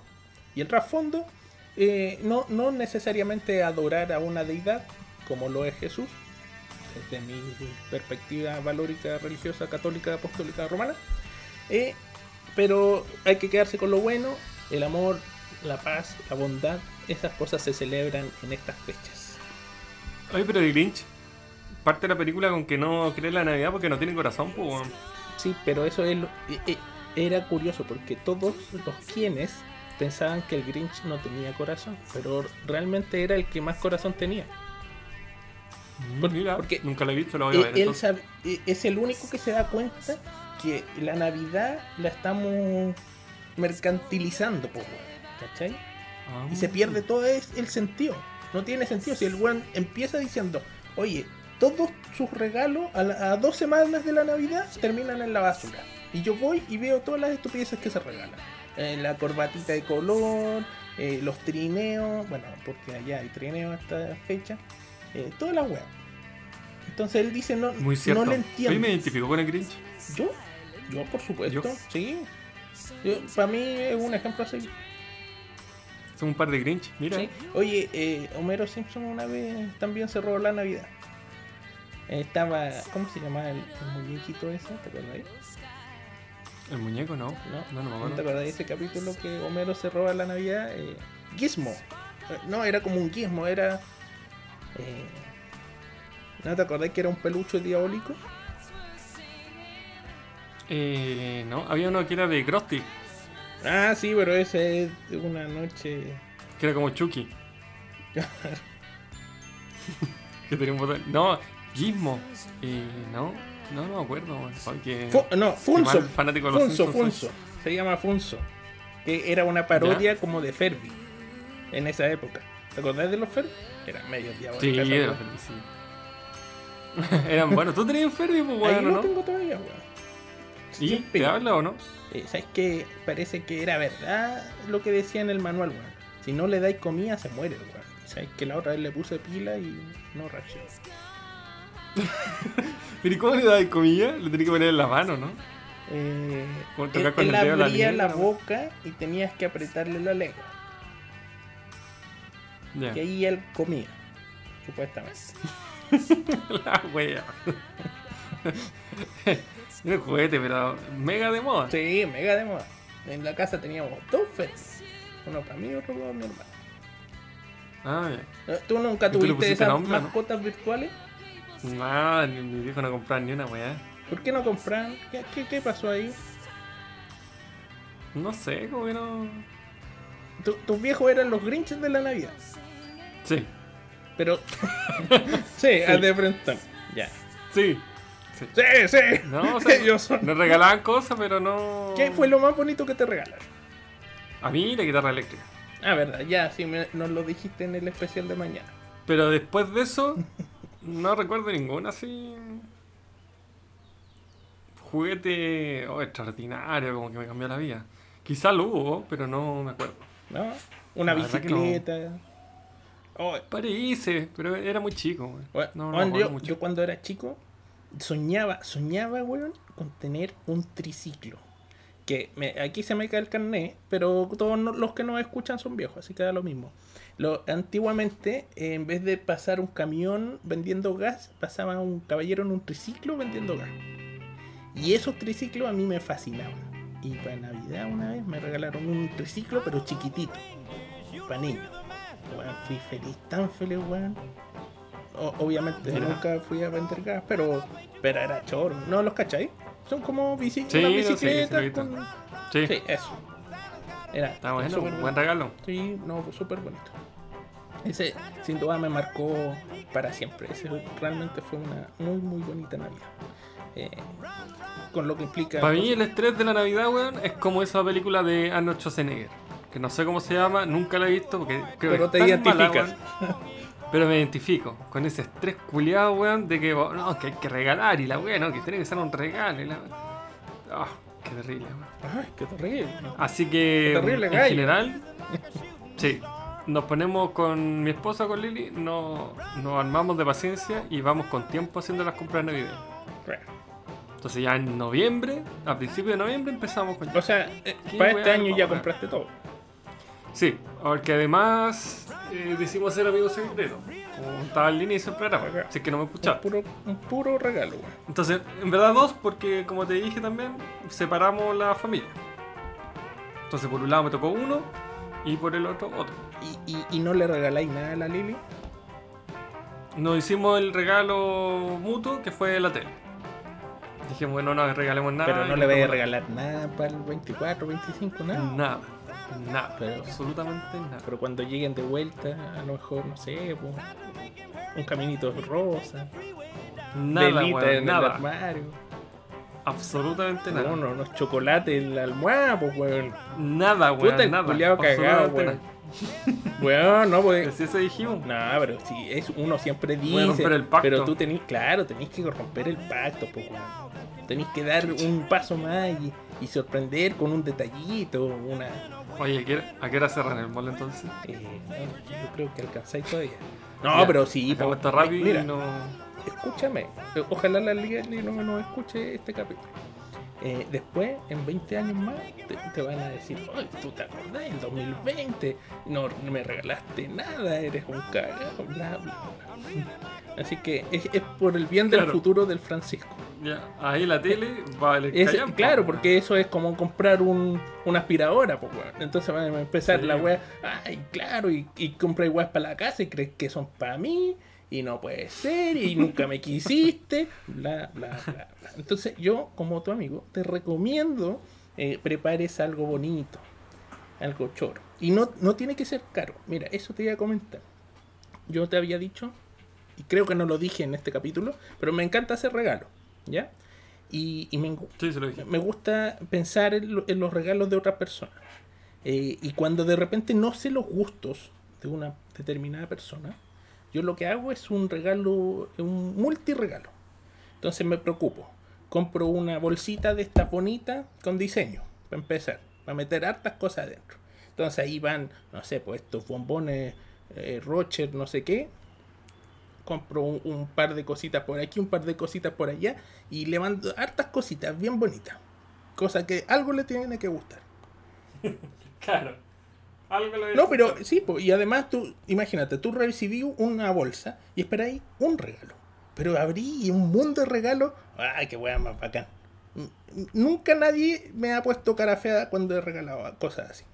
Y el trasfondo eh, no, no necesariamente adorar a una deidad, como lo es Jesús, desde mi perspectiva valórica, religiosa, católica, apostólica, romana, eh, pero hay que quedarse con lo bueno, el amor, la paz, la bondad, esas cosas se celebran en estas fechas. Oye, pero el Grinch parte de la película con que no cree la Navidad porque no tiene corazón, pues. Sí, pero eso es lo- eh, eh, era curioso porque todos los quienes pensaban que el Grinch no tenía corazón, pero realmente era el que más corazón tenía. Por- Mira, porque- nunca lo he visto, lo voy a Eh, ver. él entonces. eh, es el único que se da cuenta que la Navidad la estamos mercantilizando, po, weón, ¿cachai? Ah. Y se pierde todo el sentido. No tiene sentido. Si el weón empieza diciendo, oye, todos sus regalos a, la- a dos semanas de la Navidad terminan en la basura. Y yo voy y veo todas las estupideces que se regalan. Eh, la corbatita de color, eh, los trineos, bueno, porque allá hay trineo a esta fecha. Eh, todas las weas. Entonces él dice, no, Muy cierto. no le entiendo. me identifico con el Grinch. ¿Yo? Yo, por supuesto, ¿Yo? sí. para mí es un ejemplo así. Son un par de Grinch, mira. Sí. Oye, eh, Homero Simpson una vez también se robó la Navidad. Estaba, ¿cómo se llamaba el, el muñequito ese? ¿Te acuerdas? El muñeco, no. No, No, no me ¿No te acuerdo. acuerdas de ese capítulo que Homero se roba la Navidad? Eh, Gizmo. Eh, no, era como un gizmo, era... eh, ¿No te acordás que era un peluche diabólico? Eh, no, había uno que era de Krusty, Ah, sí, pero ese es de una noche... que era como Chucky. que tenía un botón. No, Gizmo. Eh, no, no, no me acuerdo. Porque Fu- no, Funso. fanático de los Funso, Simpsons soy. Funso. Se llama Funso. Que era una parodia como de Ferbi. En esa época. ¿Te acordás de los Ferbi? Eran medio Sí, diabólicas. era feliz, sí. Eran buenos. ¿Tú tenías Ferbi, pues, Ahí bueno, lo no? tengo todavía, weón. ¿Y Siempre. te habla o no? Eh, ¿Sabes qué? Parece que era verdad lo que decía en el manual, weón. Si no le dais comida, se muere, weón. ¿Sabes que la otra vez le puse pila y no reaccionó? Pero ¿y cómo le das comida? Le tenés que poner en la mano, ¿no? eh, Como tocar él, con él el dedo la abría la, lengua. boca y tenías que apretarle la lengua. Ya. Y ahí él comía, supuestamente. La wea. un juguete, pero mega de moda. Sí, mega de moda. En la casa teníamos dos feres. Uno para mí y otro para mi hermano. Ah, ya. ¿Tú nunca ¿Y tú le tuviste esas nombre, no? mascotas virtuales? Nada, ni mi viejo no comprar ni una weá. ¿Por qué no compraron? ¿Qué, qué, qué pasó ahí? No sé, como que no. Tu- tus viejos eran los Grinches de la Navidad. Sí, Pero. sí, al de frente. Ya. sí. sí. Sí, sí. No, o sea, Ellos son. nos regalaban cosas, pero no. ¿Qué fue lo más bonito que te regalaron? A mí la guitarra eléctrica. Ah, verdad, ya, sí, me- nos lo dijiste en el especial de mañana. Pero después de eso, no recuerdo ninguna así. Juguete oh, extraordinario, como que me cambió la vida. Quizá lo hubo, pero no me acuerdo. ¿No? Una La que no. bicicleta. Oh, Parece, pero era muy chico. bueno, No, bueno, yo, mucho. yo cuando era chico soñaba, soñaba, weón, con tener un triciclo. Que me- aquí se me cae el carnet, pero todos no- los que nos escuchan son viejos, así que da lo mismo. Lo, antiguamente, eh, en vez de pasar un camión vendiendo gas, pasaba un caballero en un triciclo vendiendo gas. Y esos triciclos a mí me fascinaban. Y para Navidad una vez me regalaron un triciclo, pero chiquitito, para niños. Fui feliz, tan feliz, weón. Obviamente nunca fui a vender gas, pero, pero era choro. ¿No los cacháis? Son como bici Sí, una bicicleta sí, con... Sí, Sí, eso. Era está bueno, súper buen regalo. Sí, no, súper bonito. Ese sin duda me marcó para siempre. Ese realmente fue una muy, muy bonita Navidad. Eh, con lo que implica... Para mí el estrés de la Navidad, weón, es como esa película de Arnold Schwarzenegger. Que no sé cómo se llama, nunca la he visto porque creo Pero que te es tan mala, identificas. weón. pero me identifico con ese estrés culiado, weón, de que oh, no, que hay que regalar y la weón, no, que tiene que ser un regalo y la Ah, qué terrible, weón. Ay, qué terrible. Así que Qué terrible en gallo. general, sí. Nos ponemos con mi esposa, con Lili, no, nos armamos de paciencia y vamos con tiempo haciendo las compras navideñas. Bueno, Entonces ya en noviembre, a principios de noviembre empezamos con O sea, eh, para este año ya compraste todo. Sí, porque además eh, decidimos ser amigos secretos. Como estaba al inicio del programa, es que no me Un escuchaste. puro, un puro regalo, weón. Entonces, en verdad dos, porque como te dije también, separamos la familia. Entonces, por un lado me tocó uno y por el otro otro. ¿Y, y, y no le regaláis nada a la Lili? Nos hicimos el regalo mutuo que fue la tele. Dijimos, bueno, no regalemos nada. Pero no le vais a regalar nada para el 24, 25, nada. Nada, nada, Pero- absolutamente nada. Pero cuando lleguen de vuelta, a lo mejor, no sé, po, un caminito rosa, Nada, weón, en el nada. armario, Absolutamente nada. uno, unos chocolates en la almohada, pues, weón. Nada, weón, Puta, el nada. culiao cagado, absolutamente weón. nada. Weón, no, Pero pues. si eso dijimos. No, pero si es uno siempre dice, romper el pacto. pero tú tenés, claro, tenés que romper el pacto, pues, weón. Tenés que dar un paso más y, y sorprender con un detallito, una... Oye, ¿a qué hora- ¿a qué hora cerran el mall entonces? eh, no, yo creo que alcanzáis todavía. No, Ya, pero sí, Acabo po, esto rápido mira, y no. escúchame, eh, ojalá la Liga no nos escuche este capítulo. Eh, después, en 20 años más, te, te van a decir, oye, tú te acordás, en 2020 no, no me regalaste nada, eres un cagado, bla, bla, bla. Así que es, es por el bien del futuro del Francisco. Ya, ahí la tele va a valer Es- claro, porque eso es como comprar un, una aspiradora, pues. Entonces van a empezar Sí. la weá, ay, claro, y, y compras weas para la casa y crees que son para mí, y no puede ser, y nunca me quisiste, bla, bla, bla, bla. Entonces yo, como tu amigo, te recomiendo eh, prepares algo bonito, algo choro. Y no, no tiene que ser caro. Mira, eso te iba a comentar. Yo te había dicho, y creo que no lo dije en este capítulo, pero me encanta hacer regalos, ¿ya? Y, y me, Sí, se lo dije. me gusta pensar en, lo- en los regalos de otras personas. Eh, y cuando de repente no sé los gustos de una determinada persona, yo lo que hago es un regalo, un multiregalo. Entonces me preocupo. Compro una bolsita de estas bonitas con diseño, para empezar, para meter hartas cosas adentro. Entonces ahí van, no sé, pues estos bombones eh, Rocher, no sé qué. Compro un, un par de cositas por aquí, un par de cositas por allá. Y le mando hartas cositas bien bonitas. Cosa que algo le tiene que gustar. Claro. Algo le No, pero sí, po, y además tú, imagínate, tú recibí una bolsa y esperáis un regalo. Pero abrí un mundo de regalos. ¡Ay, qué weá más bacán! Nunca nadie me ha puesto cara fea cuando he regalado cosas así.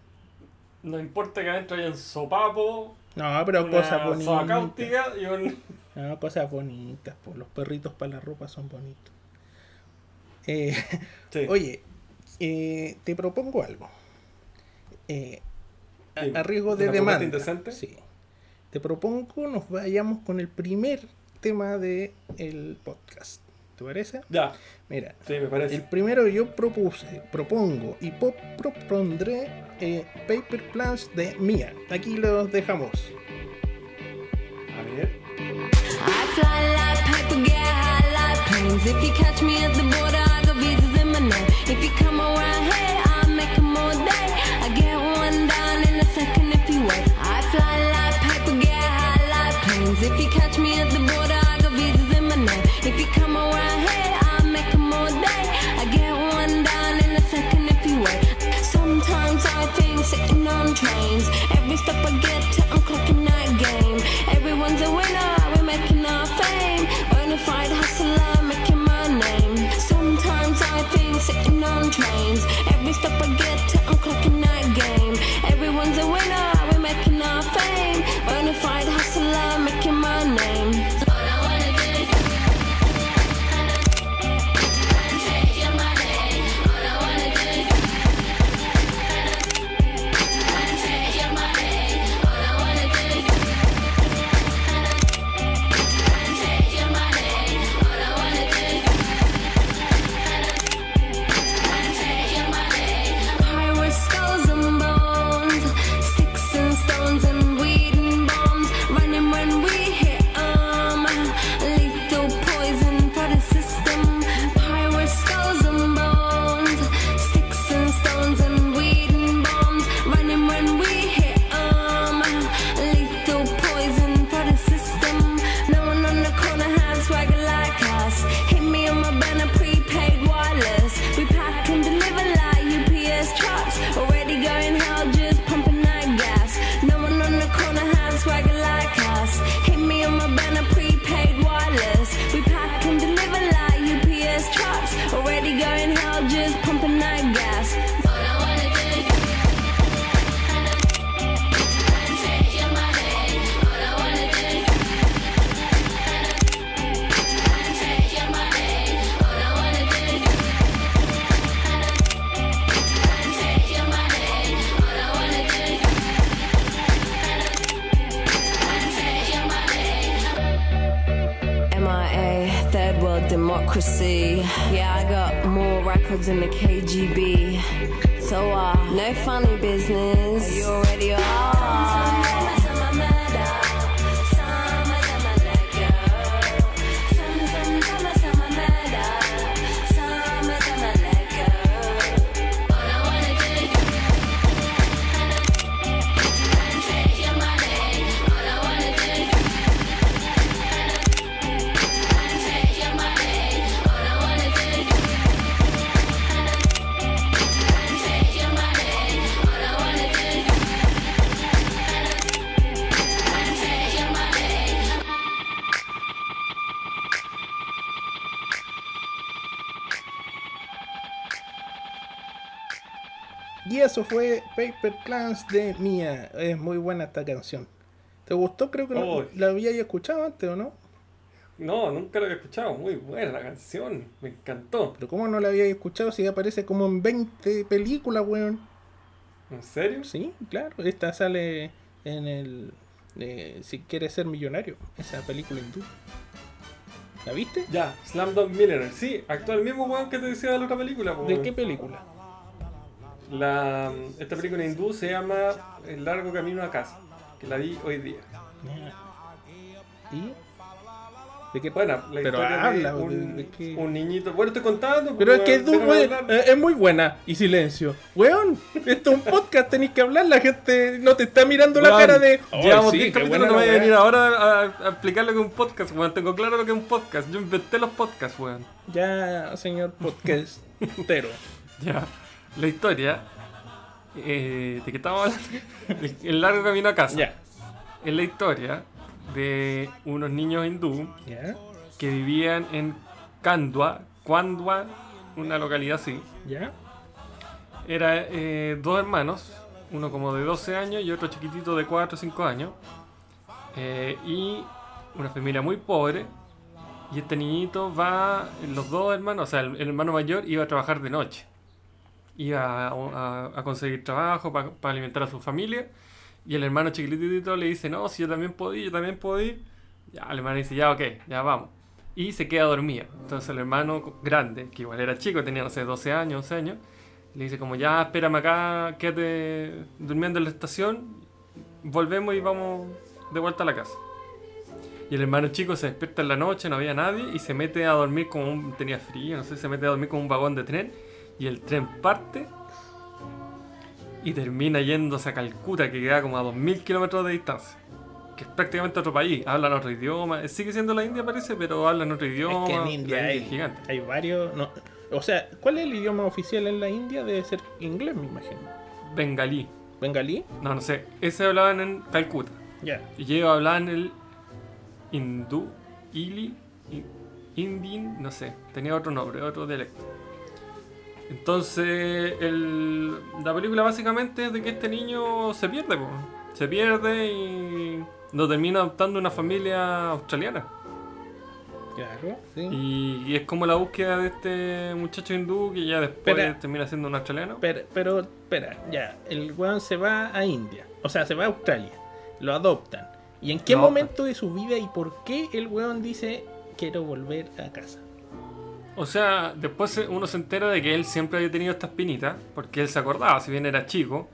No importa que adentro haya un sopapo, No, pero una cosas bonitas. y un... No, cosas bonitas, pues los perritos para la ropa son bonitos. Eh, Sí. Oye, eh, te propongo algo. Eh, a, Dime, a riesgo ¿una de demanda. indecente? Sí. Te propongo nos vayamos con el primer tema del el podcast. ¿Te parece? Ya, Mira, sí, me parece. el primero yo propuse, propongo y po- propondré eh, Paper Plans de Mía. Aquí los dejamos. A ver. I fly like paper, get high like planes. If you catch me at the border, I got visas in my name. If you come around here, I'll make 'em all day. If you catch me at the border, I got visas in my name. If you come around Y eso fue Paper Clans de Mía. Es muy buena esta canción. ¿Te gustó? Creo que no- la había escuchado antes, ¿o no? No, nunca lo había escuchado. Muy buena la canción. Me encantó. Pero ¿cómo no la había escuchado si aparece como en 20 películas, weón? ¿En serio? Sí, claro. Esta sale en el... eh, si quieres ser millonario. Esa película hindú. ¿La viste? Ya, Slam Dunk Millionaire. Sí, actúa el mismo weón que te decía de la otra película. po, ¿De weón. qué película? La, esta película hindú se llama El largo camino a casa. Que la vi hoy día. ¿Y? ¿De qué Buena, la Pero historia habla, de, ¿de- un, de qué? un niñito. Bueno, estoy contando. Pero es que hablar. eh, es muy buena. Y silencio. Weón, esto es un podcast, tenéis que hablar. La gente no te está mirando la cara de. "Ay, Llevamos sí, 10 qué capítulos, no la voy a weá". venir ahora a, a explicar lo que es un podcast, weón. Tengo claro lo que es un podcast. Yo inventé los podcasts, weón. Ya, señor podcastero. Ya. La historia. eh, ¿De qué estamos hablando? El- El largo camino a casa. Es la historia de unos niños hindú que vivían en Kandwa, Kandwa, una localidad así. Ya. Era eh, dos hermanos, uno como de 12 años y otro chiquitito de 4 o 5 años. Eh, y una familia muy pobre. Y este niñito va, los dos hermanos, o sea, el, el hermano mayor iba a trabajar de noche. Iba a, a- a conseguir trabajo para alimentar a su familia. Y el hermano chiquitito le dice, no, si yo también ir, yo también ir. Ya, el hermano dice, ya, ok, ya vamos. Y se queda dormido. Entonces el hermano grande, que igual era chico, tenía, no sé, 12 años, 11 años, le dice como, ya, espérame acá, quédate durmiendo en la estación, volvemos y vamos de vuelta a la casa. Y el hermano chico se despierta en la noche, no había nadie, y se mete a dormir como un... tenía frío, no sé, se mete a dormir como un vagón de tren, y el tren parte y termina yéndose a Calcuta, que queda como a 2.000 kilómetros de distancia. Que es prácticamente otro país, hablan otro idioma, sigue siendo la India parece, pero hablan otro idioma. Es que en India es hay, gigante. hay varios. No, o sea, ¿cuál es el idioma oficial en la India? Debe ser inglés, me imagino. Bengalí, ¿Bengalí? no, no sé, ese hablaban en Calcuta. Ya. Y ellos hablaban el hindú, ili, i- indin, no sé, tenía otro nombre, otro dialecto. Entonces, el- la película básicamente es de que este niño se pierde, po. se pierde y lo termina adoptando una familia australiana. Claro, sí. Y, y es como la búsqueda de este muchacho hindú que ya después termina siendo un australiano. Pero, pero, espera, ya. El weón se va a India. O sea, se va a Australia. Lo adoptan. ¿Y en qué momento de su vida y por qué el weón dice quiero volver a casa? O sea, después uno se entera de que él siempre había tenido esta espinita, porque él se acordaba, si bien era chico.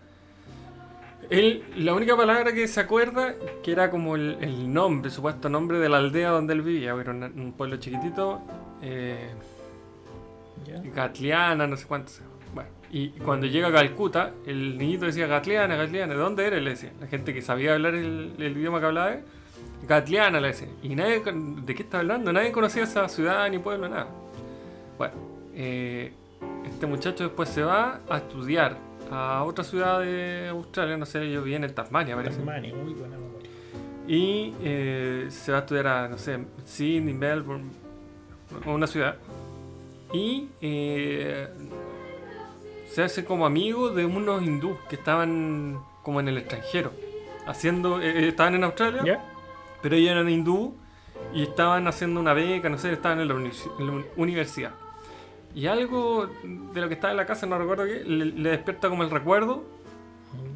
Él, la única palabra que se acuerda, que era como el, el nombre, supuesto nombre de la aldea donde él vivía, era un, un pueblo chiquitito, eh. Gatliana, no sé cuánto. Bueno, y cuando llega a Calcuta, el niñito decía Gatliana, Gatliana, ¿de dónde eres? Le decía. La gente que sabía hablar el, el idioma que hablaba él, Gatliana le decía. Y nadie, ¿de qué está hablando? Nadie conocía esa ciudad ni pueblo, nada. Bueno, eh, este muchacho después se va a estudiar a otra ciudad de Australia, no sé, yo vivía en Tasmania, parece. Tasmania, muy buena memoria. Y eh, se va a estudiar a, no sé, Sydney, Melbourne, o una ciudad. Y eh, se hace como amigo de unos hindús que estaban como en el extranjero. Haciendo, eh, estaban en Australia, pero ellos eran hindú y estaban haciendo una beca, no sé, estaban en la, uni- en la uni- universidad. Y algo de lo que estaba en la casa, no recuerdo qué, le, le despierta como el recuerdo.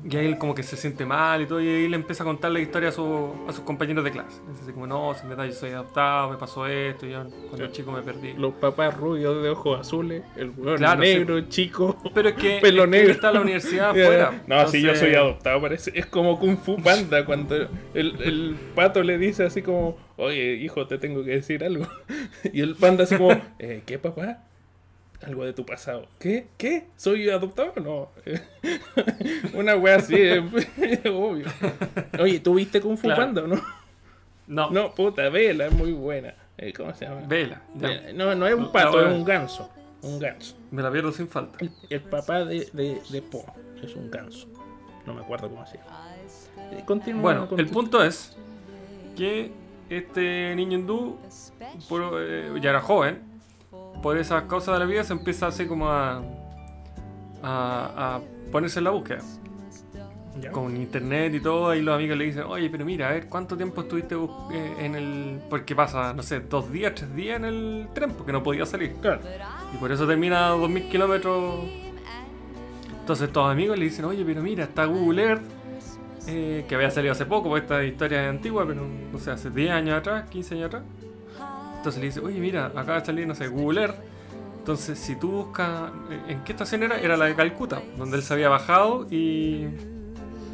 Y ahí él como que se siente mal y todo, y ahí le empieza a contar la historia a, su- a sus compañeros de clase. Dice así como, no, en verdad yo soy adoptado, me pasó esto, yo cuando Claro. chico me perdí. Los papás rubios de ojos azules, el Claro, negro, chico. Pero es que, Pelo es que está en la universidad afuera. No, si yo entonces- soy adoptado, parece. Es como Kung Fu Panda cuando el, el pato le dice así como, oye, hijo, te tengo que decir algo. Y el panda así como, eh, ¿qué papá? Algo de tu pasado. ¿Qué? ¿Qué? ¿Soy adoptado? No. Una wea así, obvio. Oye, ¿tú viste Kung Fu Claro. Panda o no? No, No, puta, vela, es muy buena. Eh, ¿Cómo se llama? vela. No, no es un pato, es un ganso. Un ganso. Me la pierdo sin falta. El, el papá de, de, de Po es un ganso. No me acuerdo cómo se llama. Eh, Continúa Bueno, el punto es que este niño hindú eh, ya era joven. Por esas cosas de la vida se empieza así como a, a, a ponerse en la búsqueda. ¿Ya? Con internet y todo, y los amigos le dicen, oye, pero mira, a ver, ¿cuánto tiempo estuviste eh, en el... Porque pasa, no sé, dos días, tres días en el tren, porque no podía salir. Claro. Y por eso termina a 2000 kilómetros. Entonces todos amigos le dicen, oye, pero mira, está Google Earth, eh, que había salido hace poco, porque esta historia es antigua, pero no sé, hace 10 años atrás, 15 años atrás. Entonces le dice, oye, mira, acaba de salir, no sé, Google Earth. Entonces, si tú buscas, eh, ¿en qué estación era? Era la de Calcuta, donde él se había bajado y...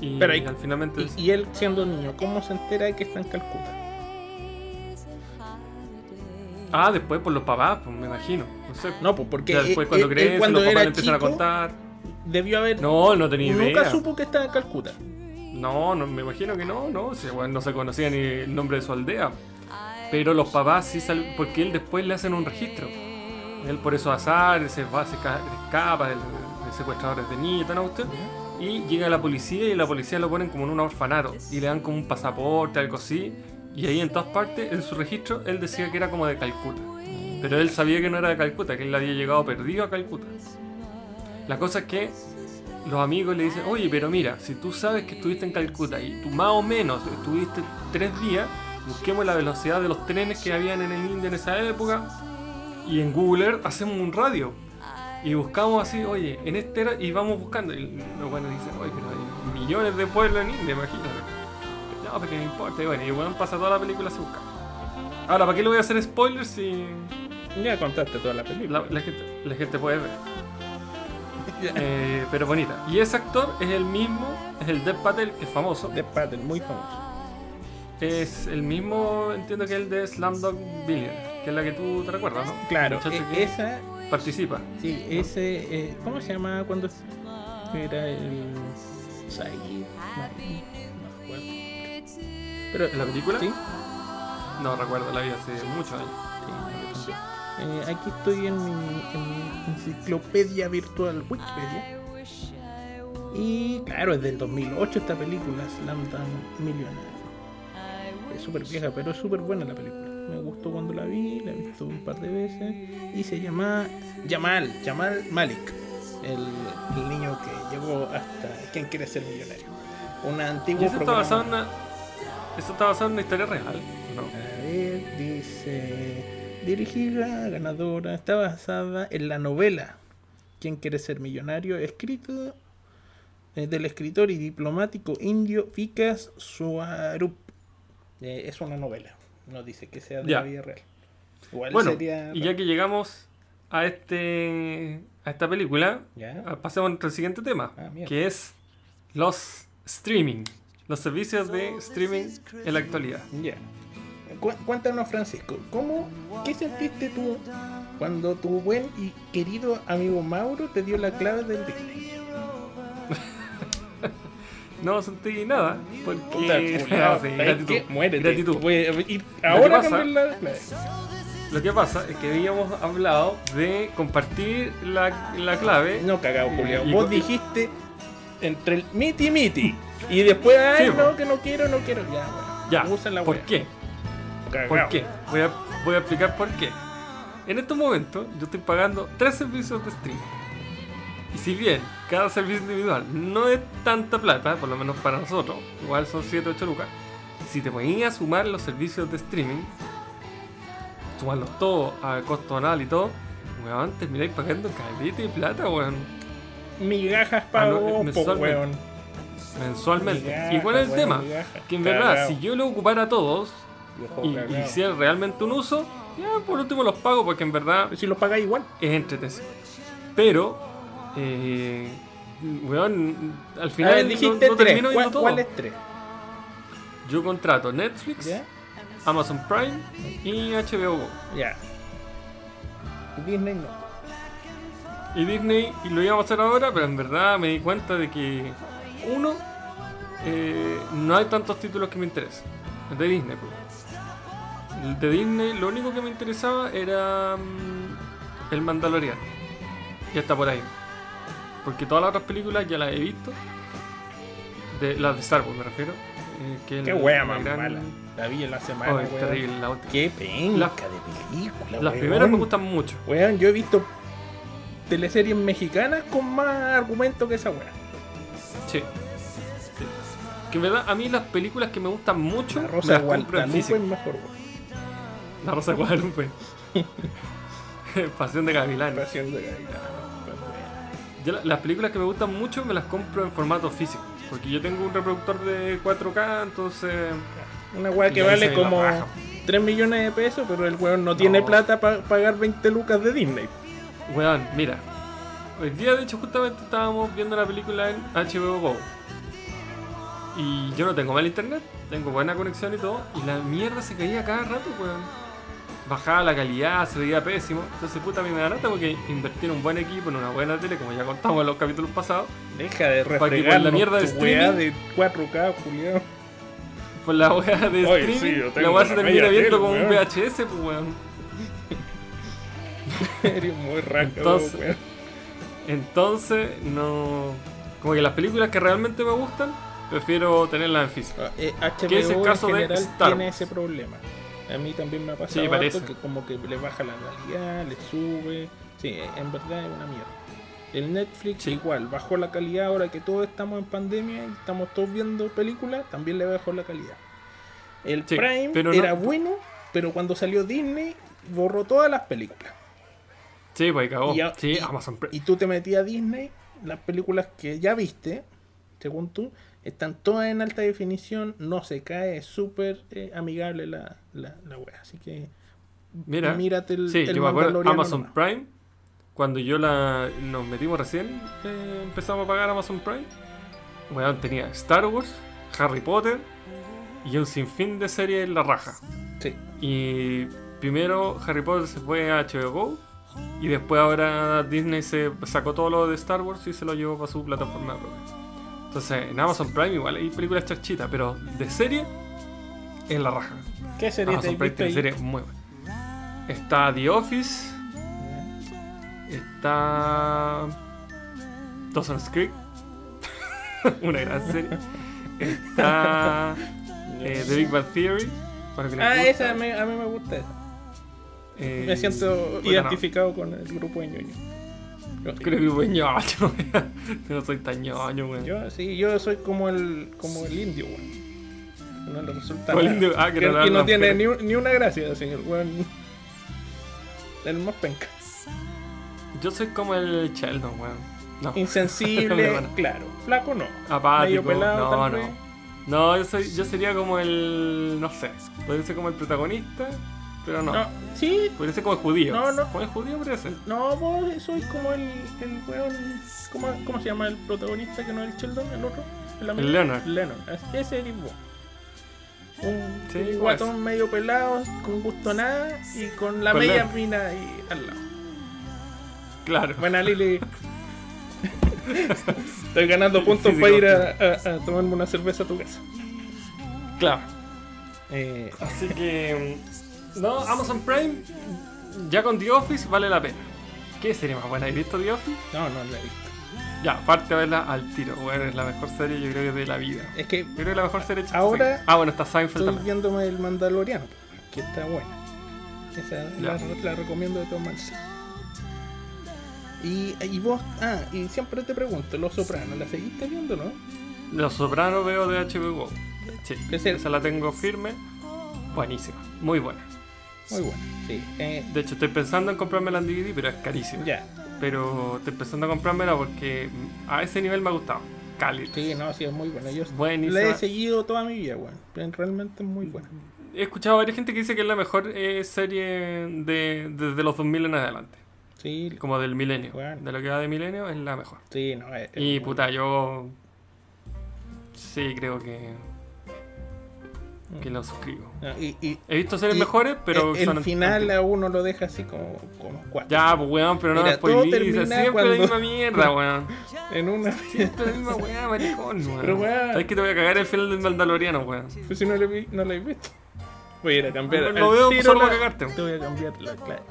Y Pero ahí- al finalmente... Y, y él siendo niño, ¿cómo se entera de que está en Calcuta? Ah, después por los papás, pues me imagino. No sé. No, pues porque Ya después él- cuando él- él crece, cuando los papás le empiezan a chico, contar. debió haber... No, no tenía idea. Nunca supo que estaba en Calcuta. No, no, me imagino que no, no, bueno, no se conocía ni el nombre de su aldea. Pero los papás sí sal- porque él después le hacen un registro. Él por eso azar, se va, se ca- escapa de secuestradores de niños tal, cuestión. Y llega la policía y la policía lo ponen como en un orfanato. Y le dan como un pasaporte, algo así. Y ahí en todas partes, en su registro, él decía que era como de Calcuta. Pero él sabía que no era de Calcuta, que él había llegado perdido a Calcuta. La cosa es que los amigos le dicen, oye, pero mira, si tú sabes que estuviste en Calcuta y tú más o menos estuviste tres días, busquemos la velocidad de los trenes que habían en el India en esa época y en Google Earth hacemos un radio. Y buscamos así, oye, en este era, y vamos buscando. Y los buenos dicen, oye, pero hay millones de pueblos en India, imagínate. No, pero no importa. Y bueno, y bueno, pasa toda la película así buscando. Ahora, ¿para qué le voy a hacer spoilers si Ya contaste toda la película. la, la gente, la gente puede ver? Eh, pero bonita. Y ese actor es el mismo, es el Dev Patel, que es famoso. De Patel, muy famoso. Es el mismo, entiendo que el de Slamdog Billionaire, que es la que tú te recuerdas, ¿no? Claro, e- que esa, participa. sí, ese, eh, ¿cómo se llama cuando era el Said? No, recuerdo. Pero ¿En la película? Sí, No recuerdo, la vi hace muchos años. sí, eh, aquí estoy en mi, en mi enciclopedia virtual Wikipedia. Y claro, es del 2008 esta película, Slam Dunk Millionaire. Es súper vieja, pero es súper buena la película. Me gustó cuando la vi, la he visto un par de veces. Y se llama Jamal, Jamal Malik. El, el niño que llegó hasta ¿Quién quiere ser millonario? Un Y antiguo eso está basado en una. Eso está basado en una historia real, ¿no? A ver, dice. Dirigida, ganadora, está basada en la novela ¿Quién quiere ser millonario? Escrito eh, del escritor y diplomático indio Vikas Swarup. Eh, es una novela, no dice que sea de Ya. la vida real. Igual Bueno, sería. y ya que llegamos a este a esta película, Ya. ah, pasemos a nuestro siguiente tema, Ah, que es los streaming, los servicios de streaming en la actualidad. Ya. Cu- cuéntanos, Francisco, ¿cómo, ¿qué sentiste tú cuando tu buen y querido amigo Mauro te dio la clave del Disney? No sentí nada, porque Puta, culiao, Sí, ¿sabes gratitud, qué? Muérete. gratitud. Puedes ir ahora pasa- la. Lo que pasa es que habíamos hablado de compartir la, la clave. No cagado, Julio. Vos dijiste entre el miti miti y después, ay, Sí, no, po. que no quiero, no quiero. Ya, bueno. Ya, Usa la ¿por wea. qué? Cagao. ¿Por qué? Voy a, voy a explicar por qué. En estos momentos yo estoy pagando tres servicios de streaming. Y si bien cada servicio individual no es tanta plata, por lo menos para nosotros, igual son 7 8 lucas, si te ponías a sumar los servicios de streaming, sumarlos todos a costo anual y todo, weón, termináis pagando caleta de plata, weón, Migajas Ah, po, mensualmente. weón. mensualmente. Migajas, ¿Y cuál es el weón, tema? migajas. Que en verdad, si yo lo ocupara todos Viejo y, y cagao. hiciera realmente un uso, ya por último los pago porque en verdad Si los pagáis igual. es entretenido. Pero, eh, weón, al final A ver, no- dijiste no, tres. termino ¿Cuál, todo. cuál es tres? Yo contrato Netflix. Amazon Prime y HBO Go. Ya. Y Disney no. Y Disney, y lo íbamos a hacer ahora, pero en verdad me di cuenta de que, uno, eh, no hay tantos títulos que me interesen. De Disney, pues. El De Disney, lo único que me interesaba era mm, El Mandalorian. Ya está por ahí. Porque todas las otras películas ya las he visto. De, las de Star Wars me refiero. eh, que Qué wea más gran- mala. La vi en la semana, Oh, terrible la. Qué penca Las- de película, Las weón. primeras me gustan mucho. Weón, yo he visto teleseries mexicanas con más argumento que esa weá. Sí. Sí. Que en verdad, a mí las películas que me gustan mucho, La Rosa Guadalupe es mejor, weón. La Rosa Guadalupe. Pasión de Gavilán. Pasión de Gavilán, weón. Yo la- las películas que me gustan mucho me las compro en formato físico. Porque yo tengo un reproductor de 4K, entonces. Una weá que vale como raja. 3 millones de pesos, pero el weón no, tiene plata para pagar 20 lucas de Disney. Weón, mira. Hoy día, de hecho, justamente estábamos viendo la película en HBO Go. Y yo no tengo mal internet, tengo buena conexión y todo. Y la mierda se caía cada rato, weón. Bajaba la calidad, se veía pésimo. Entonces, puta, a mí me da nata porque invertí en un buen equipo, en una buena tele, como ya contamos en los capítulos pasados. Deja de que por la mierda de streaming- de 4K, Julián. Por la weá de Oye, streaming, sí, la weá se termina viendo como un. VHS, pues weón. Eres muy rápido, Entonces- weón. Entonces, no. Como que las películas que realmente me gustan, prefiero tenerlas en físico. Ah, eh, HBO Que es el caso en de general tiene ese problema. A mí también me ha pasado Sí, parece. que como que le baja la calidad, le sube. Sí, en verdad es una mierda. El Netflix Sí. igual, bajó la calidad ahora que todos estamos en pandemia y estamos todos viendo películas, también le bajó la calidad. El Sí, Prime pero no- era bueno, pero cuando salió Disney borró todas las películas. Sí, pues cagó. Y sí, Amazon Prime. Y tú te metías a Disney, las películas que ya viste, según tú, están todas en alta definición, no se cae, es súper eh, amigable la, la, la wea. Así que Mira, mírate el, sí, el yo me acuerdo, Amazon. Prime, cuando yo la nos metimos recién, eh, empezamos a pagar Amazon Prime, weón, tenía Star Wars, Harry Potter y un sinfín de series en la raja. Sí, Y primero Harry Potter se fue a HBO Go y después ahora Disney se sacó todo lo de Star Wars y se lo llevó para su plataforma propia. Entonces en Amazon Prime igual hay películas charchitas, pero de serie en la raja. ¿Qué serie te Amazon has Prime tiene ahí? series muy buenas. Está The Office, está Dawson's Creek, una gran serie. Está eh, The Big Bang Theory. para que les Ah, gusta. esa me- a mí me gusta esa. Eh, Me siento no. identificado con el grupo de ñoño. Yo, Creo que fue ñoño, weón. Yo no soy tan ñoño, weón. yo, sí, yo soy como el, como el indio, weón. No le resulta nada. indio, ah, que que, no que no tiene ni, ni una gracia, el weón. El más penca. Yo soy como el Sheldon, weón. No. Insensible, claro. Flaco no. Apático. Pelado, no, no. vez. No, yo, soy, yo sería como el. No sé. Podría ser como el protagonista, pero no. No, sí, Podría ser como el judío. No, no. Como el judío podría ser. no, vos soy como el, el weón. ¿cómo, ¿Cómo se llama el protagonista que no es el Sheldon? ¿El otro? ¿El, amigo? El Leonard. Leonard. Ese eres vos. Un, Sí, un igual. guatón medio pelado, con gusto a nada y con la Con media Leonard. mina ahí al lado. Claro. Buena Lili. Estoy ganando puntos Sí, sí, para ir confío. a, a- a tomarme una cerveza a tu casa. Claro. Eh, Así que. No, Amazon Prime, ya con The Office vale la pena. ¿Qué serie más buena? ¿Has visto The Office? no, no la he visto. Ya, parte a verla al tiro. Bueno, es la mejor serie, yo creo que de la vida. Es que Yo creo que es la mejor serie hecha. Ahora. Ah, bueno, está Seinfeld estoy también. viéndome el Mandaloriano, que está buena. Esa la, recomiendo de maneras. Y, y vos, ah, y siempre te pregunto, Los Sopranos, ¿la seguiste viendo, no? Los Sopranos veo de HBO. Sí, esa la tengo firme. Buenísima, muy buena. Muy buena, sí. Eh, De hecho, estoy pensando en comprármela en DVD, pero es carísima. ya, Pero estoy pensando en comprármela porque a ese nivel me ha gustado. Cálido. sí, no, sí, es muy buena. Yo Buenísima. la he seguido toda mi vida, weón. Bueno. Realmente es muy buena. He escuchado a varias gente que dice que es la mejor eh, serie de, desde los 2000 en adelante. Sí, Como del milenio. Bueno. De lo que va de milenio es la mejor. sí, no, es, es Y puta, yo. Sí, creo que. Que lo suscribo. Y, y He visto series Y mejores, pero. el, son final a uno lo deja así como, como cuatro. Ya, pues weón, pero no Mira, me termina Siempre cuando- la misma mierda, weón. En una. Siempre la misma weá, maricón, weón. Pero, weón. ¿Sabes que te voy a cagar el final del Mandaloriano, weón? Pues si no lo, vi, no lo he visto. Voy a ir a cambiar. Lo veo tiro solo la- para cagarte. Te voy a cambiar la clave.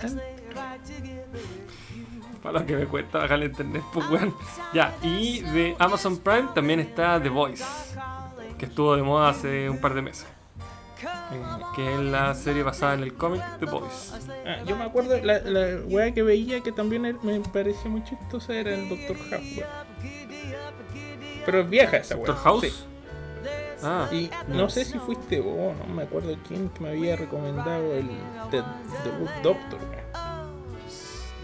Para lo que me cuesta bajar el internet, pues weón. Ya, y de Amazon Prime también está The Voice. Que estuvo de moda hace un par de meses. Eh, que es la serie basada en el cómic The Voice. Ah, yo me acuerdo, la, la weá que veía que también me parecía muy chistosa era el Doctor House. Pero es vieja esa weá. ¿Doctor House? Sí. Ah, Y no sé si fuiste vos, no me acuerdo quién que me había recomendado el The, The Good Doctor.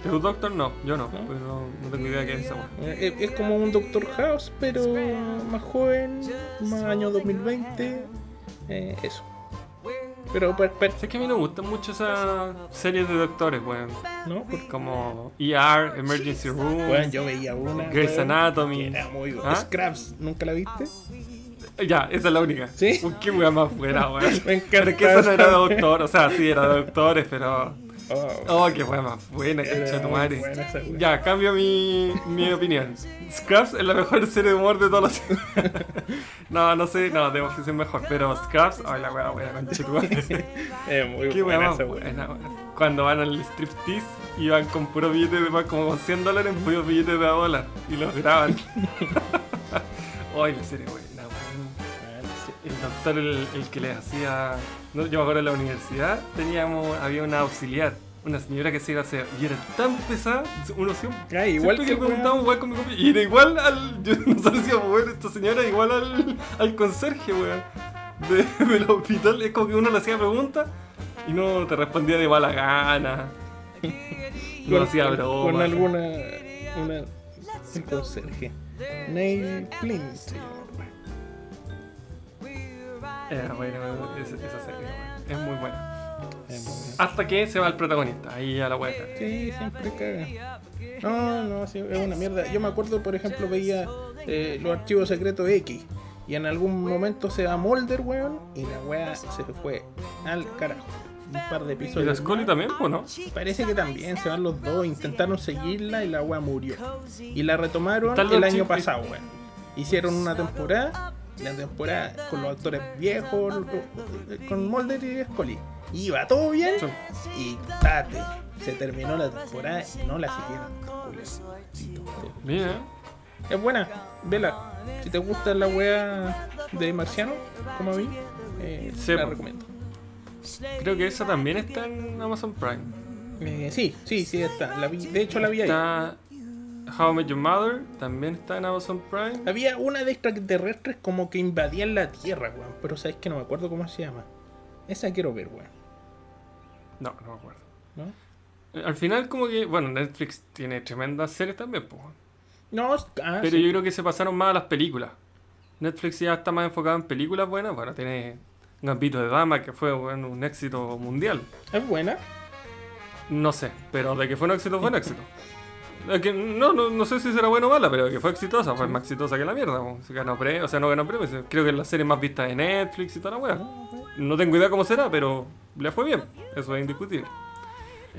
The Good Doctor no, yo no, ¿No? pues no, no tengo idea qué es esa. Eh, Es, es como un Doctor House, pero más joven, más año 2020. eh, eso. Pero, per- per- Es que a mí no me gustan mucho esas series de doctores, weón. ¿no? Porque, Como ER, Emergency Room, bueno, yo veía una. Grey's weón, Anatomy. que Era muy. ¿Ah? Scraps, ¿nunca la viste? Ya, esa es la única. ¿Sí? Uy, qué weá más fuera, weón. Me encanta. Pero es que eso no era de doctor, o sea, sí era de doctores, pero. Oh, Oh, qué wea más buena, madre. Ya, cambio mi, mi opinión. Scraps es la mejor serie de humor de todos los. no, no sé, no, The Office es mejor, pero Scraps, ay, la wea buena, concha tu madre. es muy Qué buena más esa wea. buena. Cuando van al striptease y van con puros billetes de más como con 100 dólares puros billetes de a dólar y los graban. Ay, la serie buena, weón. El doctor, el, el que les hacía. No, yo me acuerdo en la universidad, teníamos, había una auxiliar, una señora que se iba a hacer, y era tan pesada, uno siempre. Ah, igual siempre que que preguntábamos, igual con mi compañero, y era igual al. Yo no sabía si weón, esta señora igual al, al conserje, weón, de- del hospital. Es como que uno le hacía preguntas y no te respondía de mala gana. No Con- hacía broma. Con alguna. Una, un conserje. Neil Flynn. Era esa, serie. Es muy buena. Es muy buena. Hasta que se va el protagonista, ahí a la wea. Sí, siempre caga. No, no, sí, es una mierda. Yo me acuerdo, por ejemplo, veía eh, los archivos secretos X. Y en algún momento se va Molder, weón. Y la weá se fue al carajo. Un par de Y la episodios. Scully también, pues, ¿no? Parece que también se van los dos. Intentaron seguirla y la weá murió. Y la retomaron el año pasado, weón. Hicieron una temporada. La temporada con los actores viejos, con Molder y Scully. Iba todo bien. Sí. Y tate, se terminó la temporada y no la siguieron. Bien. Es buena, vela. Si te gusta la wea de Marciano, como a mí, eh, Sí, la recomiendo. Creo que esa también está en Amazon Prime. Eh, sí, sí, sí está. La vi, de hecho, la vi ahí. Está How I Met Your Mother, también está en Amazon Prime. Había una de extraterrestres como que invadían la Tierra, weón. Pero sabes que no me acuerdo cómo se llama. Esa quiero ver, weón. No, no me acuerdo. ¿No? Eh, Al final, como que, bueno, Netflix tiene tremendas series también, pues. No, ah, Pero sí. yo creo que se pasaron más a las películas. Netflix ya está más enfocado en películas buenas. Bueno, tiene Gambito de Dama, que fue bueno, un éxito mundial. es buena. No sé, pero de que fue un éxito, fue un éxito. Que, no, no, no sé si será buena o mala, pero que fue exitosa, fue más exitosa que la mierda. ganó pre, o sea, no ganó premios. Creo que es la serie más vista de Netflix y toda la wea. No tengo idea cómo será, pero le fue bien. Eso es indiscutible.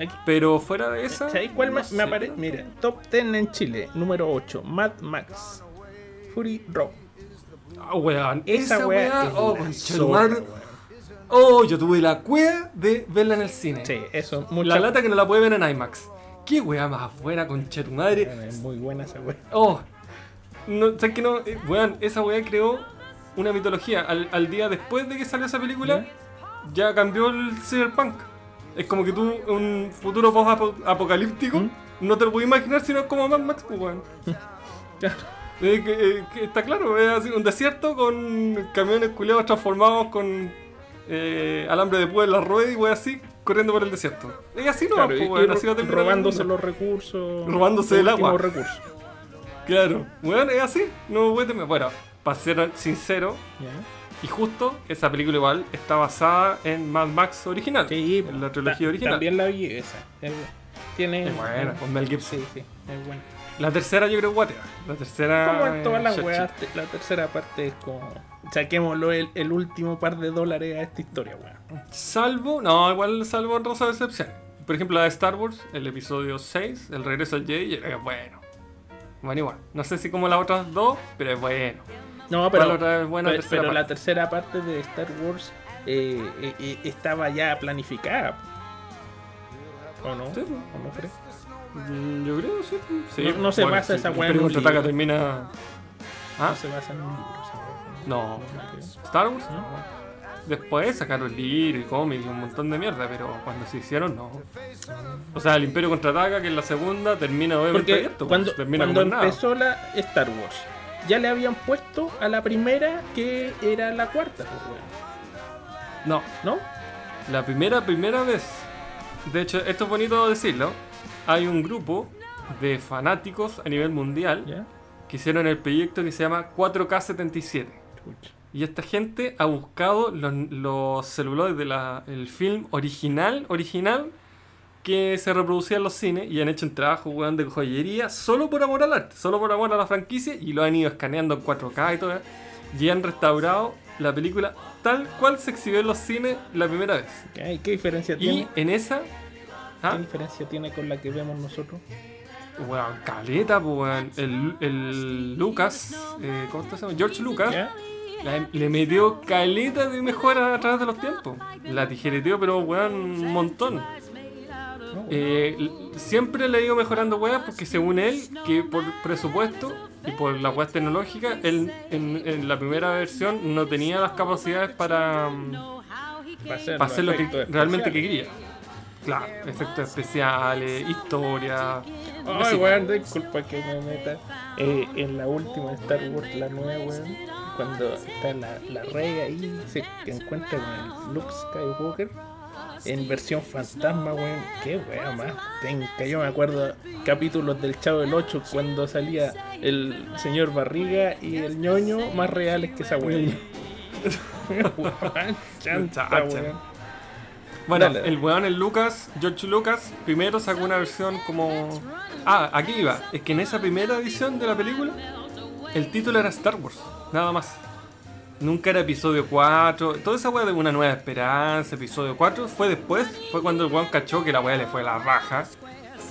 Aquí- Pero fuera de esa. ¿Sabéis cuál no me, sé. me aparece? Mira, top 10 en Chile, número 8, Mad Max, Fury Road. Ah, weón. Esa, wea, es oh, la zorra. Oh, yo tuve la cueva de verla en el cine. Sí, eso, La mucha lata que no la puede ver en IMAX. Qué wea más buena, concha tu madre. Bueno, Es muy buena esa wea. Oh, no, ¿sabes qué no? Eh, weón, esa weá creó una mitología. Al, al día después de que salió esa película, ya cambió el cyberpunk. Es como que tú, un futuro post-apocalíptico, ¿Mm? no te lo puedes imaginar si no es como Mad Max, pues, weón. Claro. Eh, que, eh, que está claro, es así, un desierto con camiones culeados transformados con eh, alambre de púa en la rueda y weón así, corriendo por el desierto. Es así, ¿no? Claro, pues, y- y así terminar el robándose los recursos. Robándose el agua. recursos. Claro, weón, es así, no temer. Bueno, para ser sincero. Y justo esa película igual está basada en Mad Max original. Sí, en la trilogía ta- original. También la vi esa. Es- tiene. Es buena, con Mel Gibson. Sí, sí, es buena. La tercera yo creo guatea. La tercera. Como en todas las weas, la tercera parte es como. Saquémoslo el, el último par de dólares a esta historia, weón. Salvo, no, igual salvo en rosa de excepción. Por ejemplo, la de Star Wars, el episodio 6, el regreso al Jedi, creo es bueno. Bueno, igual. No sé si como las otras dos, pero es bueno. No, ¿Cuál pero, otra es buena pe- tercera pero la tercera parte de Star Wars eh, eh, eh, estaba ya planificada. ¿O no? Sí. ¿O no crees? Mm, Yo creo, sí. sí No- no se basa esa el wea en un libro. termina. ¿Ah? No se basa en un libro. No. ¿Star Wars? ¿No? Después sacaron libro y cómics y un montón de mierda, pero cuando se hicieron, no. O sea, el Imperio contraataca, que es la segunda, termina obviamente abierto. cuando, pues, termina cuando como nada. empezó la Star Wars, ya le habían puesto a la primera que era la cuarta, pues, weón. No, ¿no? la primera, primera vez. De hecho, esto es bonito decirlo. Hay un grupo de fanáticos a nivel mundial ¿Ya? que hicieron el proyecto que se llama 4K77. Y esta gente ha buscado los, los celuloides del film original, original, que se reproducía en los cines y han hecho un trabajo weón, de joyería solo por amor al arte, solo por amor a la franquicia y lo han ido escaneando en 4K y todo. Y han restaurado la película tal cual se exhibió en los cines la primera vez. ¿Qué, hay? ¿Qué diferencia Y tiene? en esa ¿Ah? ¿Qué diferencia tiene con la que vemos nosotros? Weón, caleta, weón. El, el Lucas, eh, ¿cómo se llama? George Lucas. ¿Ya? La- le metió caleta de mejora a través de los tiempos. La tijereteó, pero weón, un montón. Eh, siempre le ha ido mejorando weas porque según él, que por presupuesto y por la weas tecnológica, él en, en la primera versión no tenía las capacidades para, mm, para hacer, para hacer lo que realmente que quería. Claro, efectos especiales, historia. Ay, weón, disculpa que me meta. Eh, en la última de Star Wars, la nueva, weón, cuando está la, la Rey ahí, se encuentra con el Luke Skywalker en versión fantasma, weón. Qué weón más penca. Yo me acuerdo capítulos del Chavo del 8 cuando salía el señor Barriga y el ñoño más reales que esa weón. Bueno, dale. el weón, el Lucas, George Lucas, primero sacó una versión como. Ah, aquí iba. Es que en esa primera edición de la película, el título era Star Wars, nada más. Nunca era episodio 4. Toda esa weá de una nueva esperanza, episodio 4, fue después. Fue cuando el weón cachó que la weá le fue a la raja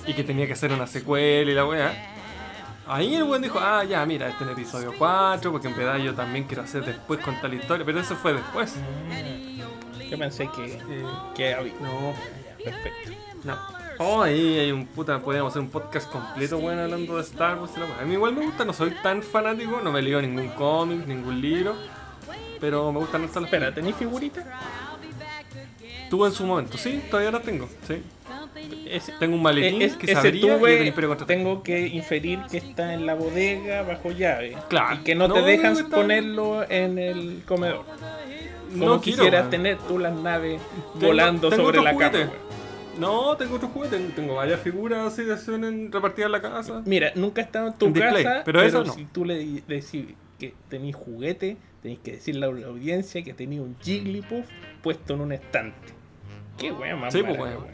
y que tenía que hacer una secuela y la weá. Ahí el weón dijo, ah, ya, mira, este es el episodio 4, porque en verdad yo también quiero hacer después contar la historia, pero eso fue después. Yo pensé que, Eh, que había. no, Perfecto. No. Oh, ahí hay un puta, podríamos hacer un podcast completo, bueno, hablando de Star Wars. A mí igual me gusta, no soy tan fanático, no me leo ningún cómic, ningún libro, pero me gustan estas Espera. ¿tenéis figuritas? Tuve en su momento, sí, todavía las tengo, sí. Ese, Tengo un maletín es- que sabría tuve, tengo que inferir que está en la bodega bajo llave. Claro. Y que no te dejan ponerlo en el comedor. Como No quiero, quisieras weón. tener tú las naves Tengo- volando tengo sobre la cama. No, tengo otro juguete, tengo, varias figuras así de acción en- repartidas en la casa. Mira, nunca he estado en tu En display, casa, pero eso no. si tú le decís que tenéis juguete, tenéis que decirle a la audiencia que tenéis un Jigglypuff puesto en un estante. Qué weón más Sí, pues, weón.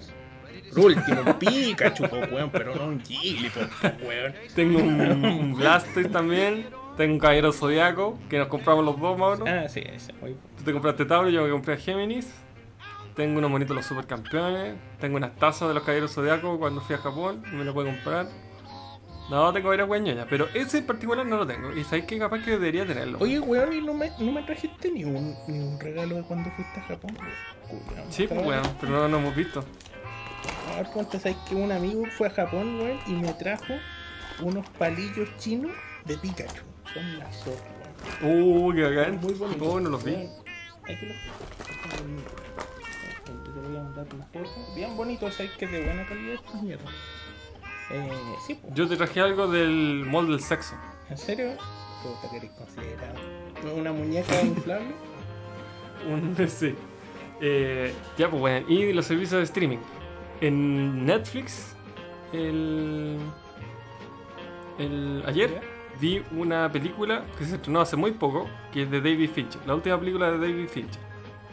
Por último, un Pikachu, weón, pero no un Jigglypuff, weón. Tengo un, un Blaster también, tengo un Caballero Zodiaco, que nos compramos los dos más o menos. Ah, sí, ese, muy Tú te compraste Tauro, yo me compré a Géminis. Tengo unos monitos de los supercampeones. Tengo unas tazas de los caballeros zodiacos cuando fui a Japón. Me lo puedo comprar. No, tengo varias guañoñas, pero ese en particular no lo tengo. Y sabéis que capaz que debería tenerlo. Oye, weón, ¿y no me, no me trajiste ni un, ni un regalo de cuando fuiste a Japón? weón? Sí, pues weón, pero no lo hemos visto. A ver, ponte, ¿sabes que un amigo fue a Japón, weón, y me trajo unos palillos chinos de Pikachu? Son la zorra, weón. Uh, qué bacán. Muy bonito. Oh, no los vi. Aquí los voy a mandar una foto. Bien bonito, ¿sabes que de buena calidad estas mierdas? Eh, sí, pues. Yo te traje algo del molde del sexo. ¿En serio? Puta que eres considerado. ¿Una muñeca inflable? Un, sí. Eh, ya, pues bueno. Y los servicios de streaming. En Netflix, el, el ayer Ya. vi una película que se estrenó hace muy poco, que es de David Fincher. La última película de David Fincher.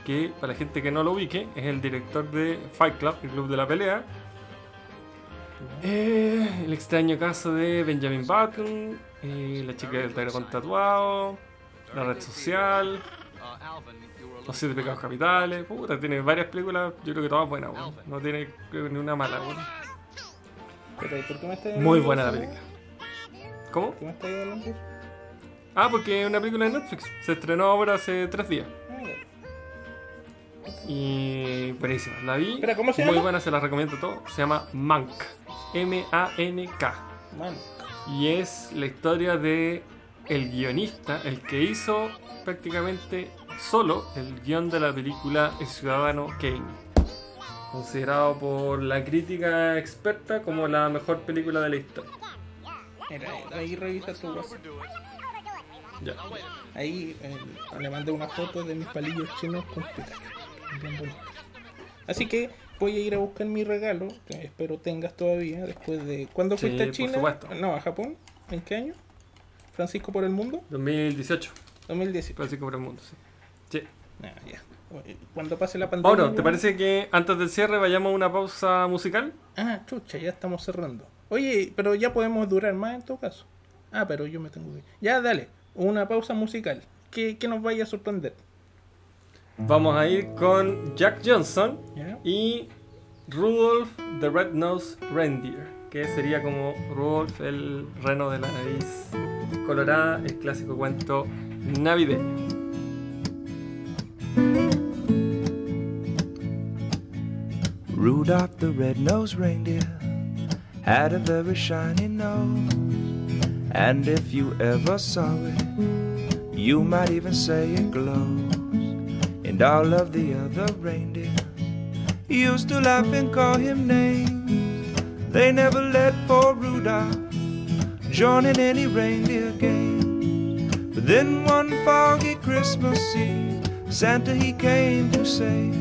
Que para la gente que no lo ubique, es el director de Fight Club, el club de la pelea. Eh, el extraño caso de Benjamin Button, eh, la chica del con tatuado, la red social, los siete pecados capitales, puta, tiene varias películas, yo creo que todas buenas, weón. No tiene creo, ni una mala, weón. Pero, ¿y ¿por qué me estás Muy buena la película. ¿Cómo? ¿Por qué me estás hablando de eso? Ah, porque es una película de Netflix. Se estrenó ahora hace tres días. Y buenísima. La vi. Espera, ¿cómo se Muy buena, se la recomiendo todo. Se llama Mank. M-A-N-K. Man, Y es la historia de el guionista, el que hizo prácticamente solo el guion de la película El Ciudadano Kane. Considerado por la crítica experta como la mejor película de la historia. ahí revisa tu WhatsApp. Ya. Ahí eh, le mandé una foto de mis palillos chinos con. Bien bonito. Así que voy a ir a buscar mi regalo, que espero tengas todavía, después de... ¿Cuándo Sí, fuiste a China? No, a Japón. ¿En qué año? Francisco por el mundo. 2018. 2010. Clásico por el mundo, sí. Sí. Ah, ya. Cuando pase la pandemia... Mauro, ¿te parece que antes del cierre vayamos a una pausa musical? Ah, chucha, ya estamos cerrando. Oye, pero ya podemos durar más en todo caso. Ah, pero yo me tengo que... Ya, dale. Una pausa musical. Que, que nos vaya a sorprender. Vamos a ir con Jack Johnson y Rudolph the Red-Nosed Reindeer, que sería como Rudolph el reno de la nariz colorada, el clásico cuento navideño. Rudolph the red-nosed reindeer had a very shiny nose. And if you ever saw it, you might even say it glows. And all of the other reindeer used to laugh and call him names. They never let poor Rudolph join in any reindeer game. But then one foggy Christmas Eve, Santa he came to say,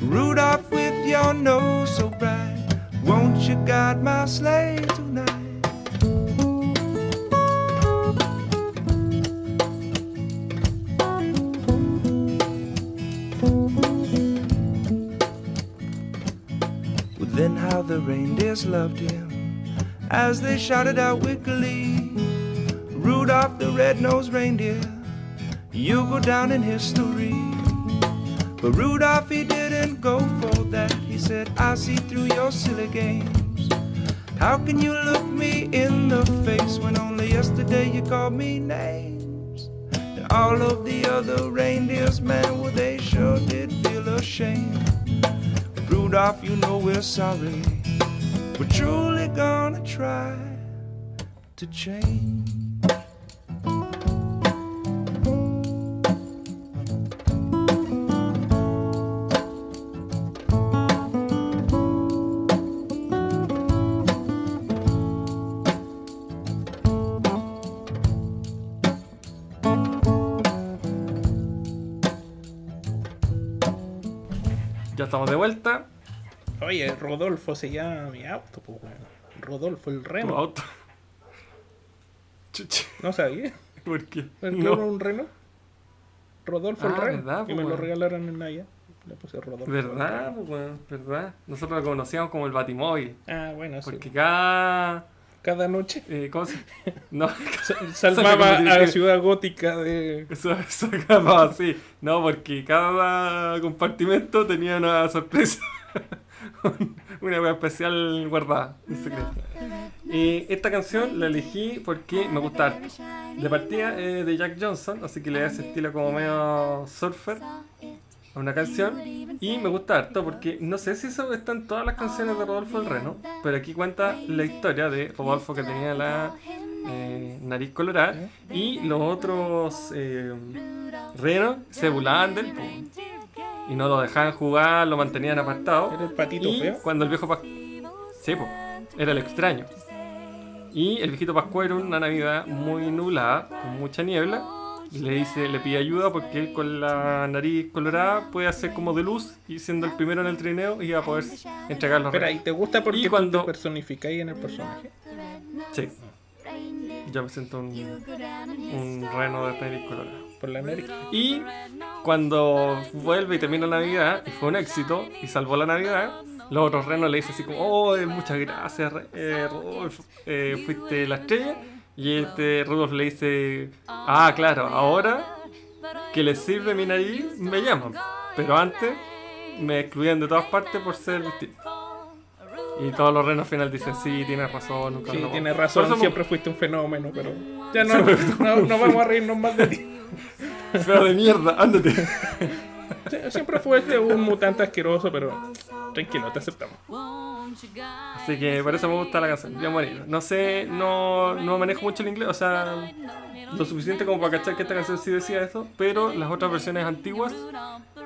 Rudolph with your nose so bright, won't you guide my sleigh tonight? Loved him as they shouted out with glee. Rudolph the red-nosed reindeer, you go down in history. But Rudolph, he didn't go for that. He said, I see through your silly games. How can you look me in the face when only yesterday you called me names? And all of the other reindeers, man, well, they sure did feel ashamed. Rudolph, you know we're sorry. We're truly gonna try to change. Ya estamos de vuelta. Oye, Rodolfo se llama mi auto, pues, weón. Rodolfo el Tu reno. auto. No sabía. ¿Por qué? ¿El No. un reno? Rodolfo el Ah, reno. verdad, pues, me lo regalaron en Navidad. Le puse Rodolfo. el ¿Verdad? pues, weón, ¿Verdad? Nosotros lo conocíamos como el Batimóvil. Ah, bueno, sí. Porque cada. Cada noche eh, ¿Cómo se.? No, salvaba a la que- ciudad gótica de. eso, acababa así. No, porque cada compartimento tenía una sorpresa. una wea especial guardada, en secreto. Y esta canción la elegí porque me gusta harto. De partida eh, de Jack Johnson, así que le da ese estilo como medio surfer a una canción. Y me gusta harto porque no sé si eso está en todas las canciones de Rodolfo el Reno, pero aquí cuenta la historia de Rodolfo que tenía la eh, nariz colorada y los otros eh, renos se burlaban de él po, y no lo dejaban jugar, lo mantenían apartado. Era el patito Y feo. cuando el viejo. Sí, po, era el extraño. Y el viejito Pascuero, en una Navidad muy nublada, con mucha niebla, le dice, le pide ayuda porque él con la nariz colorada puede hacer como de luz y siendo el primero en el trineo iba a poder entregar los Espera, ¿y te gusta porque Y tú cuando- te personificáis en el personaje? Sí. Yo me siento un, un reno de nariz colorada. Por la nariz. Y cuando vuelve y termina la Navidad, y fue un éxito, y salvó la Navidad, los otros renos le dicen así como, oh, eh, muchas gracias, eh, Rudolf, eh, fuiste la estrella. Y este Rudolf le dice, ah, claro, ahora que les sirve mi nariz, me llaman. Pero antes me excluían de todas partes por ser distinto. Y todos los renos al final dicen, sí, tienes razón. nunca Sí, tienes razón, siempre fuiste un fenómeno, pero ya no, no, no vamos a reírnos más de ti. Feo de mierda, ándate. Sie- Siempre fuiste un mutante asqueroso, pero tranquilo, te aceptamos. Así que por eso me gusta la canción, bien bonito. No sé, no, no manejo mucho el inglés, o sea, lo suficiente como para cachar que esta canción sí decía eso, pero las otras versiones antiguas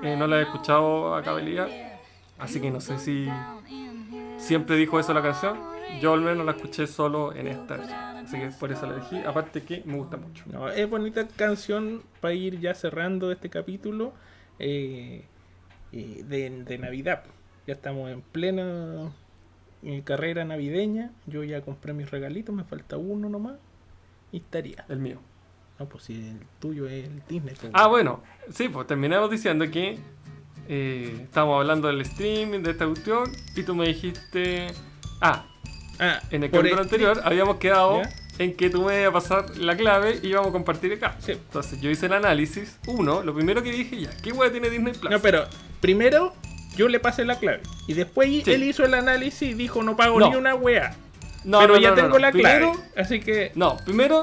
eh, no las he escuchado a cabalidad, así que no sé si siempre dijo eso la canción. Yo al menos la escuché solo en esta versión, así que por eso la elegí, aparte que me gusta mucho. No, es bonita canción para ir ya cerrando este capítulo eh, eh, de, de Navidad. Ya estamos en plena carrera navideña. Yo ya compré mis regalitos, me falta uno nomás. Y estaría. El mío. No, pues si el tuyo es el Disney. pues, Ah, bueno, sí, pues terminamos diciendo que eh, estábamos hablando del streaming, de esta cuestión, y tú me dijiste. Ah, Ah, en el capítulo el- anterior habíamos quedado ¿Ya? en que tú me ibas a pasar la clave y íbamos a compartir acá. Sí. Entonces yo hice el análisis. Uno, lo primero que dije, ya, ¿qué hueá tiene Disney Plus? No, pero primero Yo le pasé la clave. Y después Sí. él hizo el análisis y dijo, no pago No. ni una wea. No, pero no, ya tengo la clave. Primero, Así que... No, primero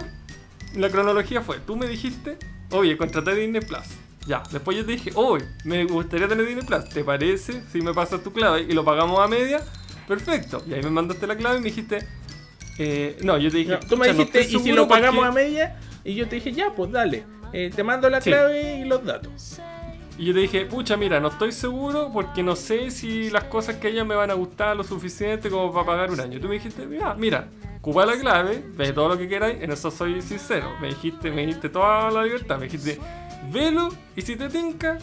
la cronología fue, tú me dijiste, oye, contraté Disney Plus. Ya, después yo te dije, oye, me gustaría tener Disney Plus. ¿Te parece si me pasas tu clave y lo pagamos a media? Perfecto. Y ahí me mandaste la clave y me dijiste, eh, no, yo te dije, No, tú me "Pucha, no dijiste, ¿y si lo pagamos porque-". a media? Y yo te dije, ya, pues dale. Eh, te mando la Sí. clave y los datos. Y yo te dije, pucha, mira, no estoy seguro porque no sé si las cosas que ella me van a gustar lo suficiente como para pagar un año. Y tú me dijiste, mira, mira, ocupa la clave, ve todo lo que queráis, en eso soy sincero. Me dijiste, me dijiste toda la libertad, me dijiste, velo y si te tinca,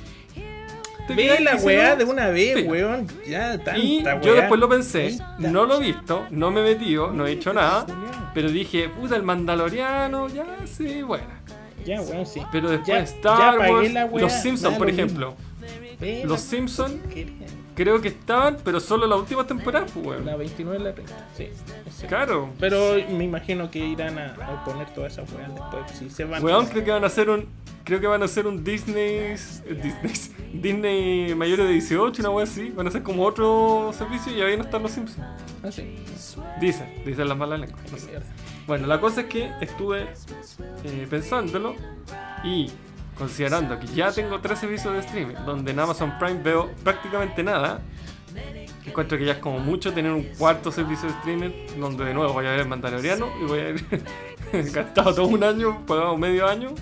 Ve la weá de una vez, sí. weón. Ya, tanta Y weá. yo después lo pensé, no lo he visto, no me he metido, no he hecho nada, pero dije, puta, el Mandaloriano, ya, sí, bueno. Ya, weón, sí. Pero después Ya- Star ya Wars, la weá, Los Simpsons, por lo ejemplo. Los Simpsons. Creo que estaban, pero solo la última temporada, pues, weón. La 29 y la 30, sí. Claro. Pero me imagino que irán a, a poner todas esas weas después. Si se van Weón, creo que van a hacer un. Creo que van a hacer un Disney. Disney. Disney mayores de 18, una wea así. Van a hacer como otro servicio y ahí no están los Simpsons. Ah, sí. Dicen, dicen las malas lenguas. no sé. Bueno, la cosa es que estuve eh, pensándolo y considerando que ya tengo tres servicios de streaming donde en Amazon Prime veo prácticamente nada. Encuentro que ya es como mucho tener un cuarto servicio de streaming donde de nuevo voy a ver el Mandaloriano y voy a haber gastado todo un año, pagado medio año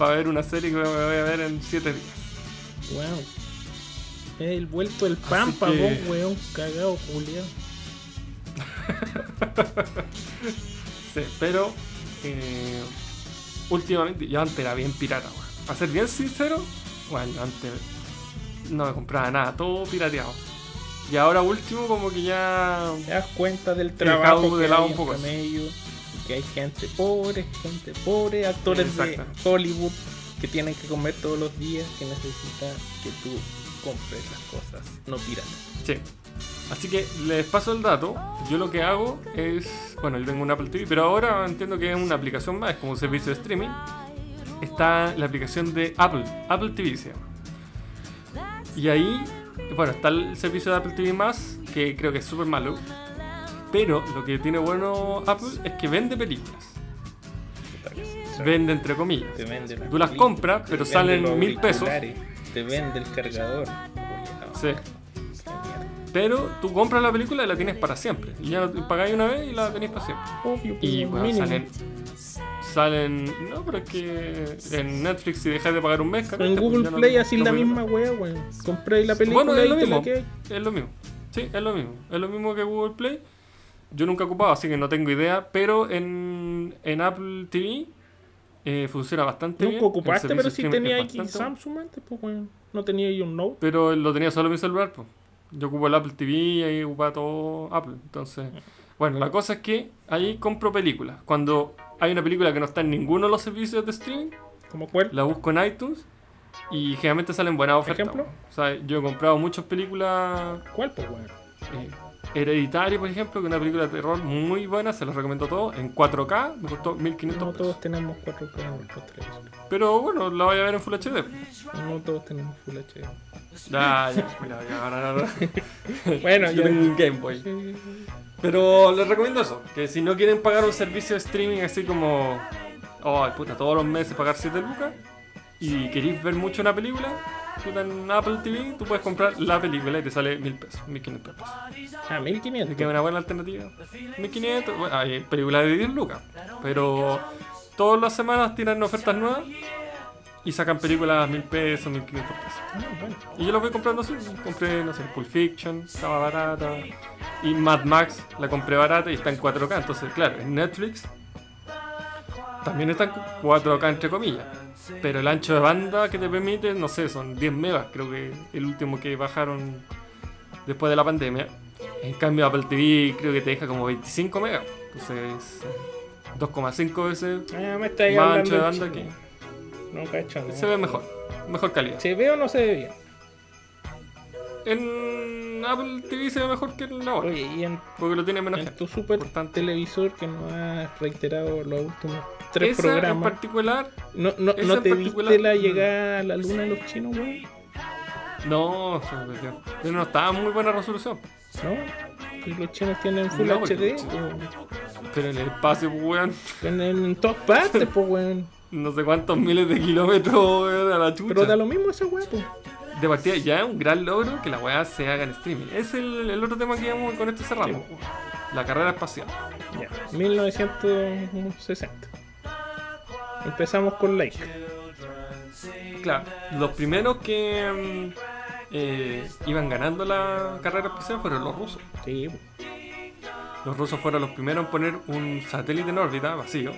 para ver una serie que voy a ver en siete días. Weón. Es el vuelto del pampa, que- vos, weón. Cagado, Julián. Sí, pero eh, últimamente, yo antes era bien pirata, weón. Para ser bien sincero, bueno, yo antes no me compraba nada, todo pirateado. Y ahora último como que ya... Te das cuenta del trabajo de que lado hay un poco medio, y que hay gente pobre, gente pobre, actores de. Hollywood que tienen que comer todos los días, que necesitan que tú compres las cosas, no piratas. Sí. Así que les paso el dato. Yo lo que hago es... Bueno, yo tengo un Apple TV, pero ahora entiendo que es una aplicación más, es como un servicio de streaming. Está la aplicación de Apple, Apple TV se llama. Y ahí, bueno, está el servicio de Apple TV más, que creo que es súper malo. Pero lo que tiene bueno Apple es que vende películas. Vende entre comillas. Te vende Tú las compras, te pero salen mil pesos. Te vende el cargador. Sí. Pero tú compras la película y la tienes para siempre. Y ya pagáis una vez y la tenéis para siempre. Obvio, Y pues, bueno, mínimo. salen. Salen. No, pero es que en Netflix si dejas de pagar un mes, en pues, Google Play así no la misma wea, weón. Compré la película Bueno, es lo y te la mismo. Es lo mismo. Sí, es lo mismo. Es lo mismo que Google Play. Yo nunca he ocupado, así que no tengo idea. Pero en, en Apple TV eh, funciona bastante bien. Nunca ocupaste, pero si streaming tenía aquí bueno. Samsung antes, pues weón. No tenía ahí un Note. Pero lo tenía solo en mi celular, pues. Yo ocupo el Apple TV y ahí ocupaba todo Apple. Entonces, bueno, la cosa es que ahí compro películas. Cuando hay una película que no está en ninguno de los servicios de streaming, ¿Como cuál? la busco en iTunes y generalmente salen buenas ofertas. ¿Ejemplo? O sea, yo he comprado muchas películas. ¿Cuál, pues weón? eh, Hereditario, por ejemplo, que es una película de terror muy buena, se los recomiendo todo, en 4K, me costó 1500 No todos tenemos 4K en nuestros televisores. Pero bueno, la voy a ver en Full HD. No todos tenemos Full HD. Ya, ya, mira, ya, ahora, ahora. Bueno, yo ya. tengo un Game Boy. Pero les recomiendo eso, que si no quieren pagar un servicio de streaming así como, oh, puta, todos los meses pagar 7 lucas y queréis ver mucho una película, puta, en Apple TV tú puedes comprar la película y te sale 1000 pesos, 1500 pesos. Ah, Así 1500. que es una buena alternativa. 1500, bueno, hay películas de 10 lucas, pero todas las semanas tiran ofertas nuevas y sacan películas 1000 pesos, 1500 pesos. Ah, bueno. Y yo lo voy comprando así. Compré, no sé, Pulp Fiction, estaba barata. Y Mad Max la compré barata y está en 4K. Entonces, claro, en Netflix también está en 4K entre comillas. Pero el ancho de banda que te permite, no sé, son 10 megas. Creo que el último que bajaron después de la pandemia. En cambio, Apple TV creo que te deja como 25 megas. Entonces, 2,5 veces Ah, me Más ancho de banda chino. No cacho, no. se ve mejor. Mejor calidad. ¿Se ve o no se ve bien? En Apple TV se ve mejor que en la otra. Porque lo tiene menos en gente. tu super Por tanto- televisor que nos has reiterado los últimos tres Esa en programas, particular, ¿no, no, esa no en te particular- viste la llegada a la luna de los chinos, weón? No. Pero no estaba en muy buena resolución. ¿No? Y los chinos tienen Full No, HD, Pero en el espacio, pues, weón, tienen en todas partes, pues, weón. no sé cuántos miles de kilómetros, weón, a la chucha. Pero da lo mismo esa weá, pues. De partida, ya es un gran logro que la weá se haga en streaming. Es el, el otro tema que íbamos con esto cerramos. Sí. La carrera espacial. Ya, 1960. Empezamos con Like. Claro, los primeros que mm, eh, iban ganando la carrera espacial fueron los rusos. Sí. Los rusos fueron los primeros en poner un satélite en órbita vacío.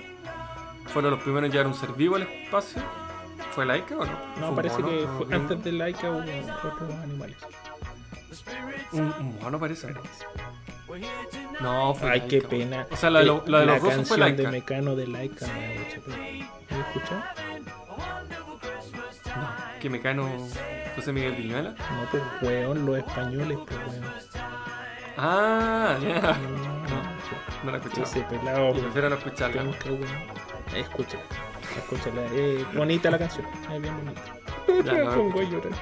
Fueron los primeros en llevar un ser vivo al espacio. ¿Fue Laika o no? No, parece mono, que no, fue un- antes de Laika hubo otros animales. Un, un mono parece. No, fue Ay, Laika, qué pena. O sea, la de, lo- la de La los rusos fue canción de Laika. Mecano de Laika me da mucha pena. ¿Lo escuchado? No, que Mecano José Miguel Viñuela. No, pues weón, los españoles, pues weón. Ah, ya. No, No la he escuchado. Ese pelado. Y prefiero no escucharla. Escúchala, escúchala. Es bonita la canción, es bien bonita. Ya, la a pongo a llorar.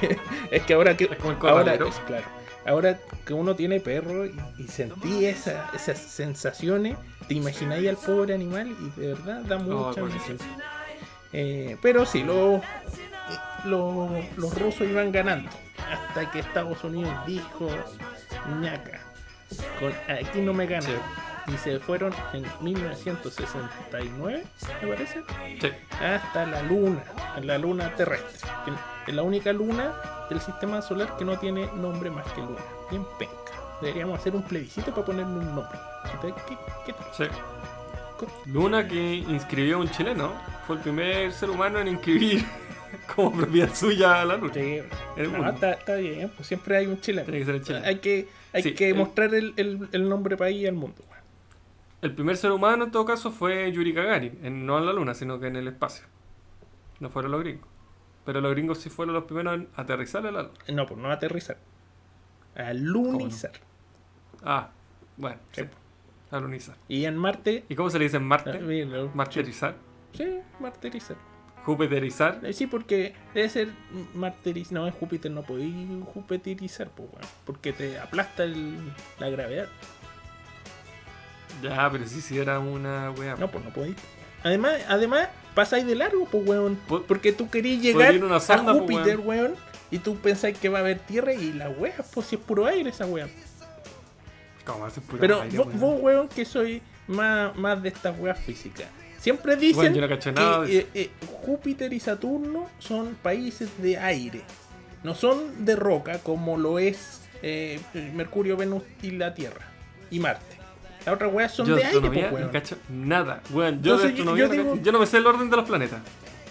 es que ahora que Es como el ahora es claro. Ahora que uno tiene perro y, y sentí esa- esas sensaciones, te imagináis al pobre animal y de verdad da mucha pobrecito. emoción. Eh, pero sí, los, los, los rusos iban ganando hasta que Estados Unidos dijo ñaca, con, aquí no me ganan. Sí. Y se fueron en 1969, me parece Sí. hasta la luna, la luna terrestre. Es la única luna del sistema solar que no tiene nombre más que luna. Bien penca. Deberíamos hacer un plebiscito para ponerle un nombre. ¿Qué, qué tal? Sí. Luna que inscribió a un chileno. Fue el primer ser humano en inscribir como propiedad suya a la luna. Sí, no, está, está bien, pues siempre hay un chileno. Tiene que ser el chileno. Hay que, hay Sí, que el- mostrar el, el- el nombre país al mundo. El primer ser humano en todo caso fue Yuri Gagarin, en- no en la luna, sino que en el espacio. No fueron los gringos. Pero los gringos sí fueron los primeros en aterrizar a la luna. No, pues no aterrizar. Alunizar. Ah, bueno, Sí. sí. Alunizar. Y en Marte. ¿Y cómo se le dice en ah, Marte? bien, lo- Martirizar. Sí, martirizar. Jupiterizar. Eh, Sí, porque debe ser martirizar. No, en Júpiter no podéis jupiterizar, pues, weón, porque te aplasta el- la gravedad. Ya, pero sí, sí era una wea. No, pues no podéis. Además, además pasáis de largo, pues, weón. Po- Porque tú querías llegar a Júpiter, weón. Y tú pensáis que va a haber tierra y la wea, pues si es puro aire esa wea. ¿Cómo hace pura Pero aire, vos, weón? vos, weón, que soy más, más de estas weas físicas. Siempre dicen Bueno, no nada que eh, eh, Júpiter y Saturno son países de aire. No son de roca como lo es eh, Mercurio, Venus y la Tierra. Y Marte. Las otras weas son yo de de aire, pues, weón. cacho nada. Weón, yo de Entonces, yo- astronomía yo no, digo- yo no me sé el orden de los planetas.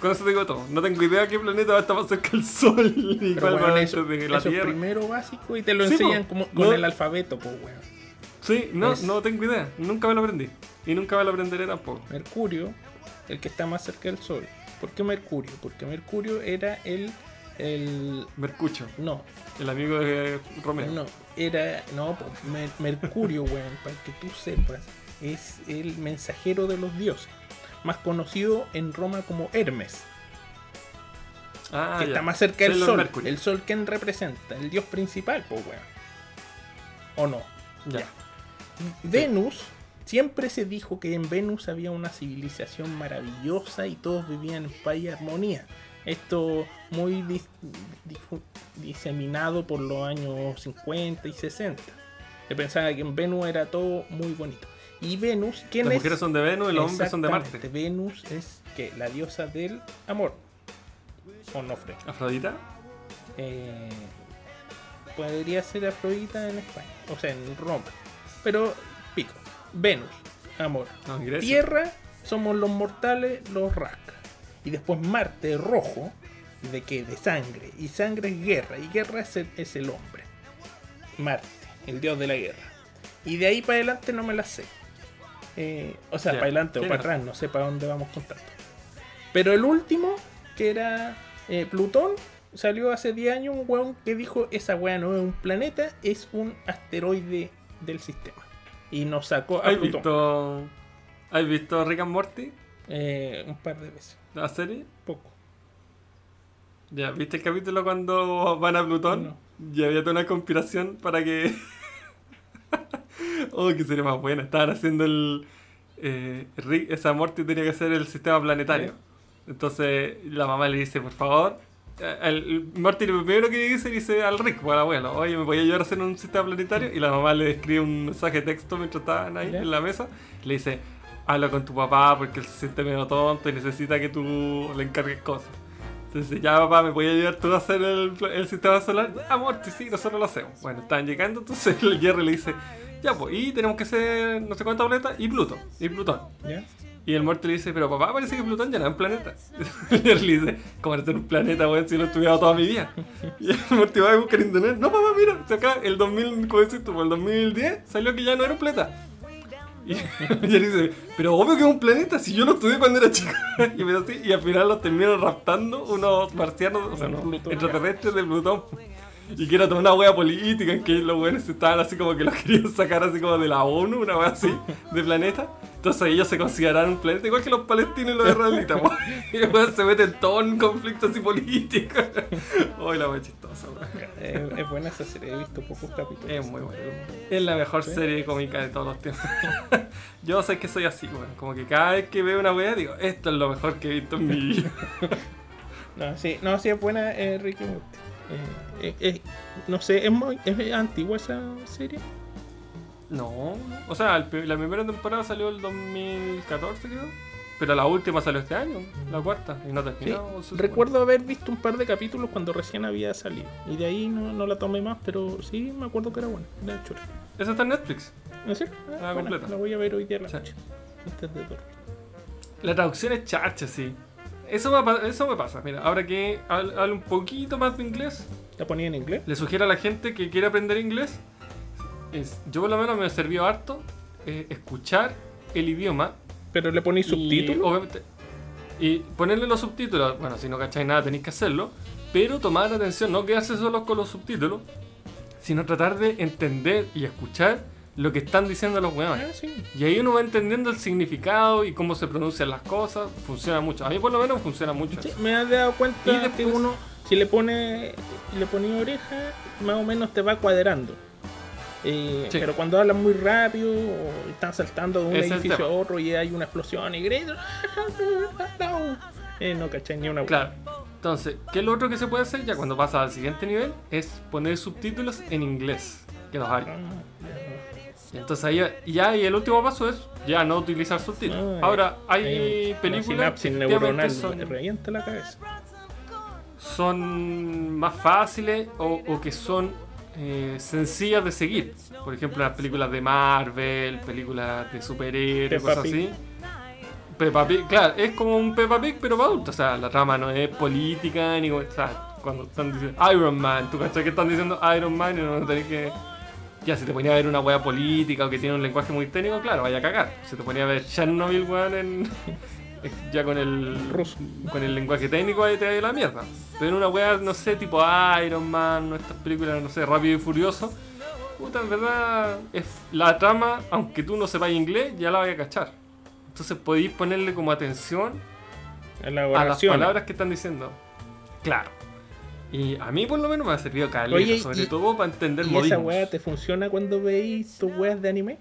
Con eso te digo todo. No tengo idea qué planeta va a estar más cerca del Sol y cuál weón, va eso, de la eso es Tierra. primero básico y te lo Sí, enseñan po. como, con No. el alfabeto, pues, weón. Sí, no, Es- no tengo idea. Nunca me lo aprendí. Y nunca me lo aprenderé tampoco. Mercurio, el que está más cerca del Sol. ¿Por qué Mercurio? Porque Mercurio era el. el Mercucho, no, el amigo de Romeo. no, era. No, Mer- Mercurio, weón, para que tú sepas, es el mensajero de los dioses. Más conocido en Roma como Hermes, Ah, que ya. está más cerca del Sol. El Sol, ¿quién representa? El dios principal, pues, weón. ¿O no? Ya. Venus, siempre se dijo que en Venus había una civilización maravillosa y todos vivían en paz y armonía. Esto muy dis- diseminado por los años 50 y 60. Se pensaba que en Venus era todo muy bonito. Y Venus, ¿quién Las es? mujeres son de Venus y los hombres son de Marte. Venus es que la diosa del amor. Onofre. Afrodita. Eh, podría ser Afrodita en España, o sea, en Roma. Pero. Venus, amor. No, Grecia. Tierra, somos los mortales, los rasca. Y después Marte, rojo. ¿De qué? De sangre. Y sangre es guerra. Y guerra es el, es el hombre. Marte, el dios de la guerra. Y de ahí para adelante no me la sé. Eh, o sea, para adelante o para atrás, no sé para dónde vamos contando. Pero el último, que era eh, Plutón, salió hace 10 años un weón que dijo, esa weá no es un planeta, es un asteroide del sistema. Y nos sacó a ¿Has Plutón visto, ¿Has visto Rick and Morty? eh, un par de veces. La serie. Poco. Ya, ¿viste el capítulo cuando van a Plutón? No. Y había toda una conspiración para que. oh, que sería más buena. Estaban haciendo el. Eh, Rick, esa Morty tenía que hacer el sistema planetario. Entonces la mamá le dice, por favor. Eh, El, el Morty lo primero que dice, dice al Rick, al abuelo, oye, ¿me voy a ayudar a hacer un sistema planetario? Y la mamá le escribe un mensaje de texto mientras estaban ahí en la mesa. Le dice, habla con tu papá porque él se siente medio tonto y necesita que tú le encargues cosas. Entonces, ya papá, ¿me voy a ayudar tú a hacer el, el sistema solar? Ya, Morty, sí, nosotros lo hacemos. Bueno, están llegando, entonces el Jerry le dice, ya pues, y tenemos que hacer no sé cuántos planetas y Pluto, y Plutón. Y el Morty le dice, pero papá, parece que Plutón ya no es un planeta. Y Jerry le dice, ¿cómo va a ser un planeta, weón, si lo he estudiado toda mi vida? Y el Morty va a buscar internet, no papá, mira, si acá el 2000, ¿cómo decís tú? El 2010 salió que ya no era un planeta. Y el Jerry dice, pero obvio que es un planeta, si yo lo estudié cuando era chico. Y, me así, y al final los terminaron raptando unos marcianos, o sea, no, extraterrestres de Plutón. Y que era toda una wea política en que los weones estaban así como que los querían sacar así como de la ONU, una wea así, de planeta. Entonces ellos se consideraron un planeta igual que los palestinos y los israelitas, weón. Y weones se meten todos en conflictos así políticos. Uy, la wea chistosa, weón. Eh, es buena esa serie, he visto pocos capítulos. Es muy buena. Es la mejor Sí. serie cómica de todos los tiempos. Yo sé que soy así, weón. Como que cada vez que veo una wea digo, esto es lo mejor que he visto en mi vida. No, sí, no, sí es buena eh, Ricky Morty. Eh, eh, no sé, es, muy, es antigua esa serie. No, o sea, el la primera temporada salió el 2014, creo. Pero la última salió este año, la cuarta, y no Sí, terminó. supone. recuerdo haber visto un par de capítulos cuando recién había salido. Y de ahí no, no la tomé más, pero sí me acuerdo que era buena. Era chula. Esa está en Netflix. ¿En serio? Ah, buena, completa. La voy a ver hoy día a la Sí. Antes de dormir. La traducción es charcha, sí. Eso eso me pasa. Mira, ahora que hab- hablo un poquito más de inglés, ¿La ponía en inglés? le sugiero a la gente que quiere aprender inglés. es- yo por lo menos me sirvió harto eh, escuchar el idioma ¿Pero le poní Y, subtítulos? obviamente, y ponerle los subtítulos, bueno, si no cacháis nada tenéis que hacerlo, pero tomar atención, no quedarse solo con los subtítulos, sino tratar de entender y escuchar lo que están diciendo los Ah, weones. sí. Y ahí uno va entendiendo el significado y cómo se pronuncian las cosas, funciona mucho. A mí por lo menos funciona mucho. Sí, me has dado cuenta Y después- que uno, si le pone le ponía oreja, más o menos te va cuadrando. Eh, Sí. Pero cuando hablan muy rápido o están saltando de un es edificio a otro y hay una explosión y gritan, eh, no cachai ni una Claro. Entonces, ¿qué es lo otro que se puede hacer ya cuando pasa al siguiente nivel? Es poner subtítulos en inglés, que los hay. Ah, Entonces ahí ya, y el último paso es ya no utilizar subtítulos. Ah, Ahora, hay películas sinapsis que neuronal son, revienta la cabeza. son más fáciles o, o que son eh, sencillas de seguir. Por ejemplo, las películas de Marvel, películas de superhéroes, cosas así. Peppa Pig, claro, es como un Peppa Pig pero para adultos. O sea, la trama no es política ni... O sea, cuando están diciendo Iron Man, ¿tú cachai que están diciendo Iron Man y no tenés que... Ya, si te ponía a ver una wea política o que tiene un lenguaje muy técnico, claro, vaya a cagar. Si te ponía a ver Chernobyl, weón, en... ya con el... Ruso. Con el lenguaje técnico ahí te va a ir la mierda. Pero una wea, no sé, tipo Iron Man, estas películas, no sé, Rápido y Furioso. Puta, en verdad, es la trama, aunque tú no sepas inglés, ya la vas a cachar. Entonces podéis ponerle como atención En a las palabras que están diciendo. Claro. Y a mí por lo menos me ha servido caleta, sobre y- todo para entender ¿Y esa modismos. weá te funciona cuando veis tus weas de anime?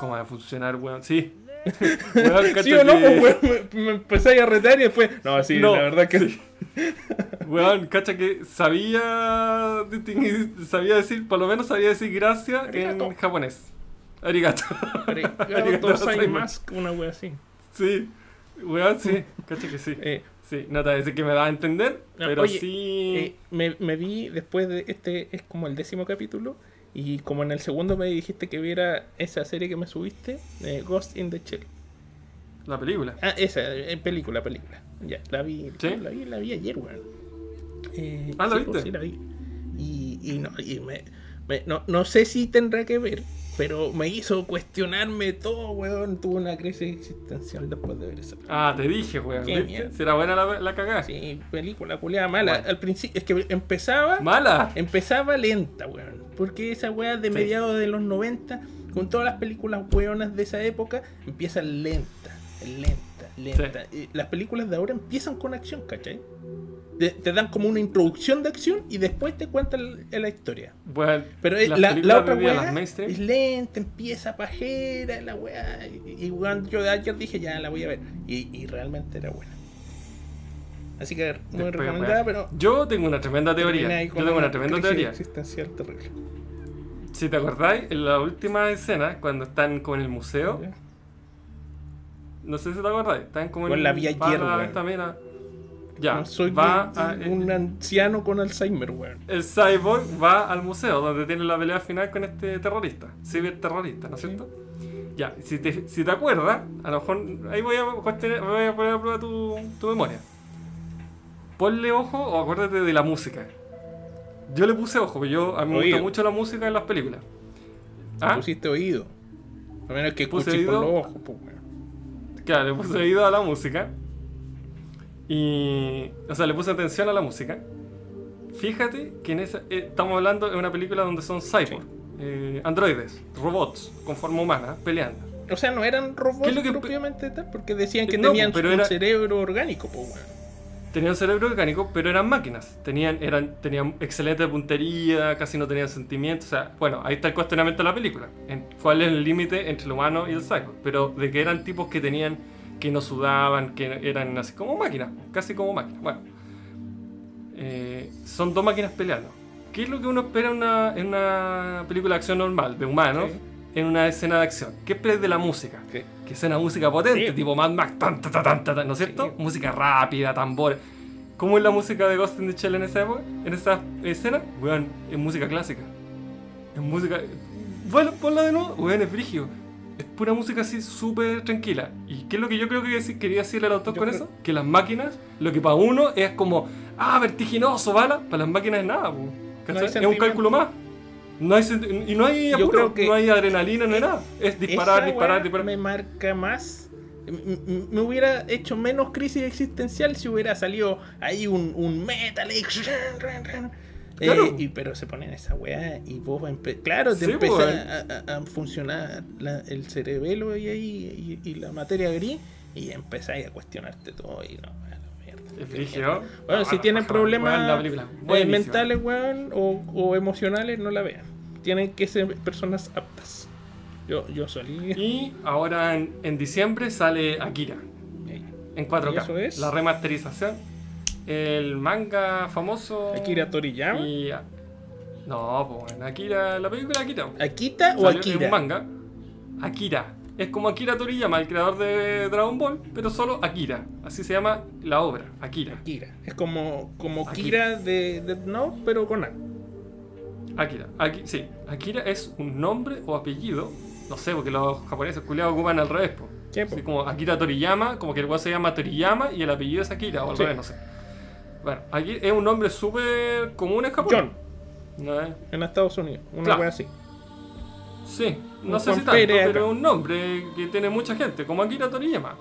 ¿Cómo va a funcionar, weón? Sí. Weón, ¿Sí o no? que- Pues, weón, me, me empecé a retar y después. No, sí, No, la verdad que. sí. Weón, cacha que sabía distinguir, sabía decir, por lo menos sabía decir gracias Arigato. en japonés. Arigato. Arigato Arigato gozaimasu, gozaimasu. una wea así. Sí. Weón, sí. Cacha que sí. Eh, Sí, no te voy a decir que me da a entender, Ah, pero oye, sí. eh, me, me vi después de este, es como el décimo capítulo. Y como en el segundo me dijiste que viera esa serie que me subiste, eh, Ghost in the Shell. La película. Ah, esa, eh, película, película. Ya, la vi, ¿Sí? la vi, la vi ayer, weón. Eh, Ah, ¿la sí, pues, viste? sí, la vi. Y, y no, y me, me- no, no sé si tendrá que ver, pero me hizo cuestionarme todo, weón. Tuve una crisis existencial después de ver esa película. Ah, te dije, weón. Qué era buena la, la cagada. Sí, película culiada mala. Bueno. Al principio, es que empezaba, Mala. empezaba lenta, weón. Porque esa weá de Sí. mediados de los 90, con todas las películas weonas de esa época, empiezan lenta, lenta, lenta. Las películas de ahora empiezan con acción, ¿cachai? Te, te dan como una introducción de acción y después te cuentan la, la historia. Bueno, Pero es- la, la otra weá es lenta, empieza pajera, la weá. Y, y weón, yo de ayer dije, ya la voy a ver. Y, y realmente era buena. Así que muy después, recomendada, bueno, pero. Yo tengo una tremenda teoría. Yo con tengo una tremenda teoría. existencial terrible. Si te acordáis, en la última escena, cuando están como en el museo, ¿Ya? no sé si te acordáis, están como Weón, en la vi va ayer, a la weón. esta mina. Ya, No soy va un, a- un anciano con Alzheimer, weón. el cyborg va al museo donde tiene la pelea final con este terrorista, ciberterrorista, ¿no es Sí. cierto? Ya, si te, si te acuerdas, a lo mejor ahí voy a, voy a poner a prueba tu, tu memoria. Ponle ojo o acuérdate de la música. Yo le puse ojo, porque yo, a mí me gusta mucho la música en las películas. ¿Ah? Pusiste oído. A menos que escuches por los ojos, pues, weón. Claro, le puse oído a la música. Y. O sea, le puse atención a la música. Fíjate que en esa. eh, estamos hablando de una película donde son cyborgs, eh, androides, robots con forma humana, peleando. O sea, no eran ¿Qué robots es lo que- propiamente tal, porque decían que No, tenían pero un era- cerebro orgánico, pues, weón. Tenían cerebro orgánico, pero eran máquinas. Tenían, eran, tenían excelente puntería, casi no tenían sentimientos. O sea, bueno, ahí está el cuestionamiento de la película. En ¿Cuál es el límite entre el humano y el cyborg? Pero de que eran tipos que tenían, que no sudaban, que eran así como máquinas, casi como máquinas. Bueno, eh, son dos máquinas peleando. ¿Qué es lo que uno espera en una, en una película de acción normal, de humanos, Sí. en una escena de acción? ¿Qué esperas de la música? Sí. que sea una música potente, Sí. tipo Mad Max, tan, tan, tan, tan, tan, ¿no es cierto? Sí. Música rápida, tambores. ¿Cómo es la música de Ghost in the Shell en esa época? En esa escena, weón, es música clásica. Es música. Bueno, ponla de nuevo, weón, es frigio. Es pura música así súper tranquila. ¿Y qué es lo que yo creo que quería decirle al autor Yo con creo- eso? Que las máquinas, lo que para uno es como, ah, vertiginoso, bala, para las máquinas es nada, hay es un cálculo más. No hay y no hay Yo apuro, creo que- no hay adrenalina, no hay nada. Es disparar, disparar, disparar. Me marca más. Me hubiera hecho menos crisis existencial si hubiera salido ahí un, un metal. Eh, y, pero se ponen esa weá y vos claro, te Sí, empieza pues. a, a- a funcionar la- el cerebelo y, ahí, y, y la materia gris y empezáis a cuestionarte todo y no. Es. Bueno, No, si no, tienen problemas weón, eh, mentales, weón, o, o emocionales, no la vean. Tienen que ser personas aptas. Yo, yo salí. Y ahora en, en diciembre sale Akira en 4K. ¿Y eso es? La remasterización. El manga famoso. Akira Toriyama. Y, no, pues bueno, Akira, la película Akira. ¿Akita o Salió- Es Akira? un manga. Akira. Es como Akira Toriyama, el creador de Dragon Ball, pero solo Akira. Así se llama la obra, Akira. Akira. Es como, como Akira. Kira de Death Note, pero con A. Akira. Aki- sí, Akira es un nombre o apellido. No sé, porque los japoneses culiados ocupan al revés, po. Sí, po. Así como Akira Toriyama, como que el weón se llama Toriyama y el apellido es Akira, o al Sí. revés, no sé. Bueno, aquí es un nombre súper común en Japón. John, ¿No es? en Estados Unidos. Una Claro. wea así. Sí, no Un sé si tanto, Pérez pero es un nombre que tiene mucha gente, como Akira Toriyama.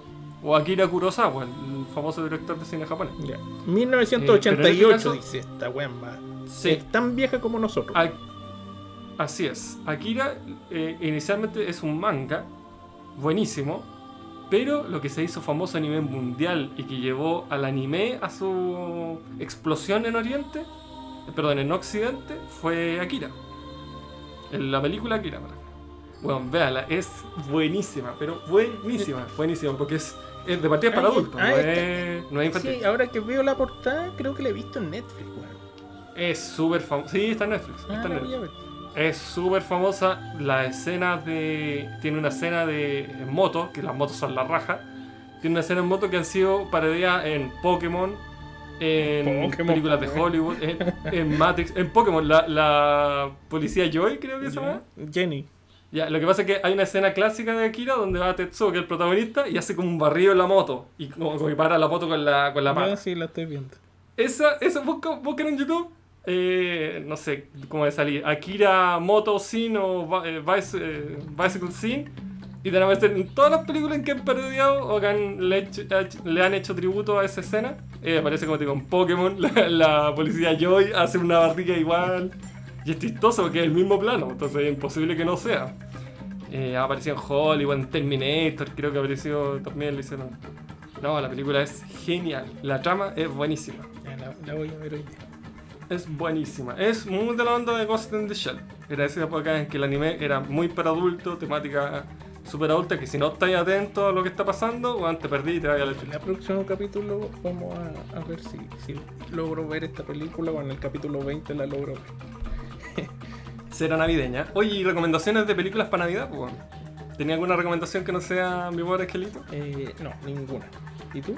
O Akira Kurosawa, el famoso director de cine japonés. Ya. Eh, 1988 pero en este caso- dice esta wea más. Sí. Es tan vieja como nosotros. A- Así es. Akira eh, inicialmente es un manga buenísimo, pero lo que se hizo famoso a nivel mundial y que llevó al anime a su explosión en Oriente, eh, perdón, en Occidente, fue Akira. En la película Akira. refiero. Bueno, véala, es buenísima, pero buenísima, buenísima, porque es, es de partida para Ah, adultos, ah, no, es, no es infantil. Sí, ahora que veo la portada, creo que la he visto en Netflix, weón. Es súper famosa. Sí, está en Netflix. Ah, está en voy Netflix. Es súper famosa la escena de... Tiene una escena de en moto, que las motos son la raja. Tiene una escena en moto que han sido parodiadas en Pokémon, en Pokémon, películas de. Hollywood, en, en Matrix, en Pokémon, la, la policía Joy creo que se llama. Jenny. Ya, lo que pasa es que hay una escena clásica de Akira donde va Tetsuo, que es el protagonista, y hace como un barrido en la moto. Y como, como que para la moto con la, con la pata. sí la estoy viendo. Esa, esa busca, busquen en YouTube. Eh, no sé cómo de salir. Akira Moto Scene o eh, eh, Bicycle Scene. Y te van a aparecer en todas las películas en que han parodiado o que han, le, le han hecho tributo a esa escena. Eh, aparece como te digo en Pokémon. La, policía Joy hace una barriga igual. Y es chistoso porque es el mismo plano. Entonces es imposible que no sea. Eh, ha aparecido en Hollywood, en Terminator. Creo que apareció también. Le. No, la película es genial. La trama es buenísima. La, voy a ver hoy. Es buenísima. Es muy de la onda de Ghost in the Shell. Era esa época en que el anime era muy para adultos, temática super adulta, que si no estáis atento a lo que está pasando, bueno, te perdí y te vaya a la En el próximo capítulo vamos a, a ver si, si logro ver esta película o en el capítulo 20 la logro ver. Será navideña. Oye, ¿y recomendaciones de películas para Navidad? Pues, bueno. ¿Tenía alguna recomendación que no sea mi pobre angelito? Eh, no, ninguna. ¿Y tú?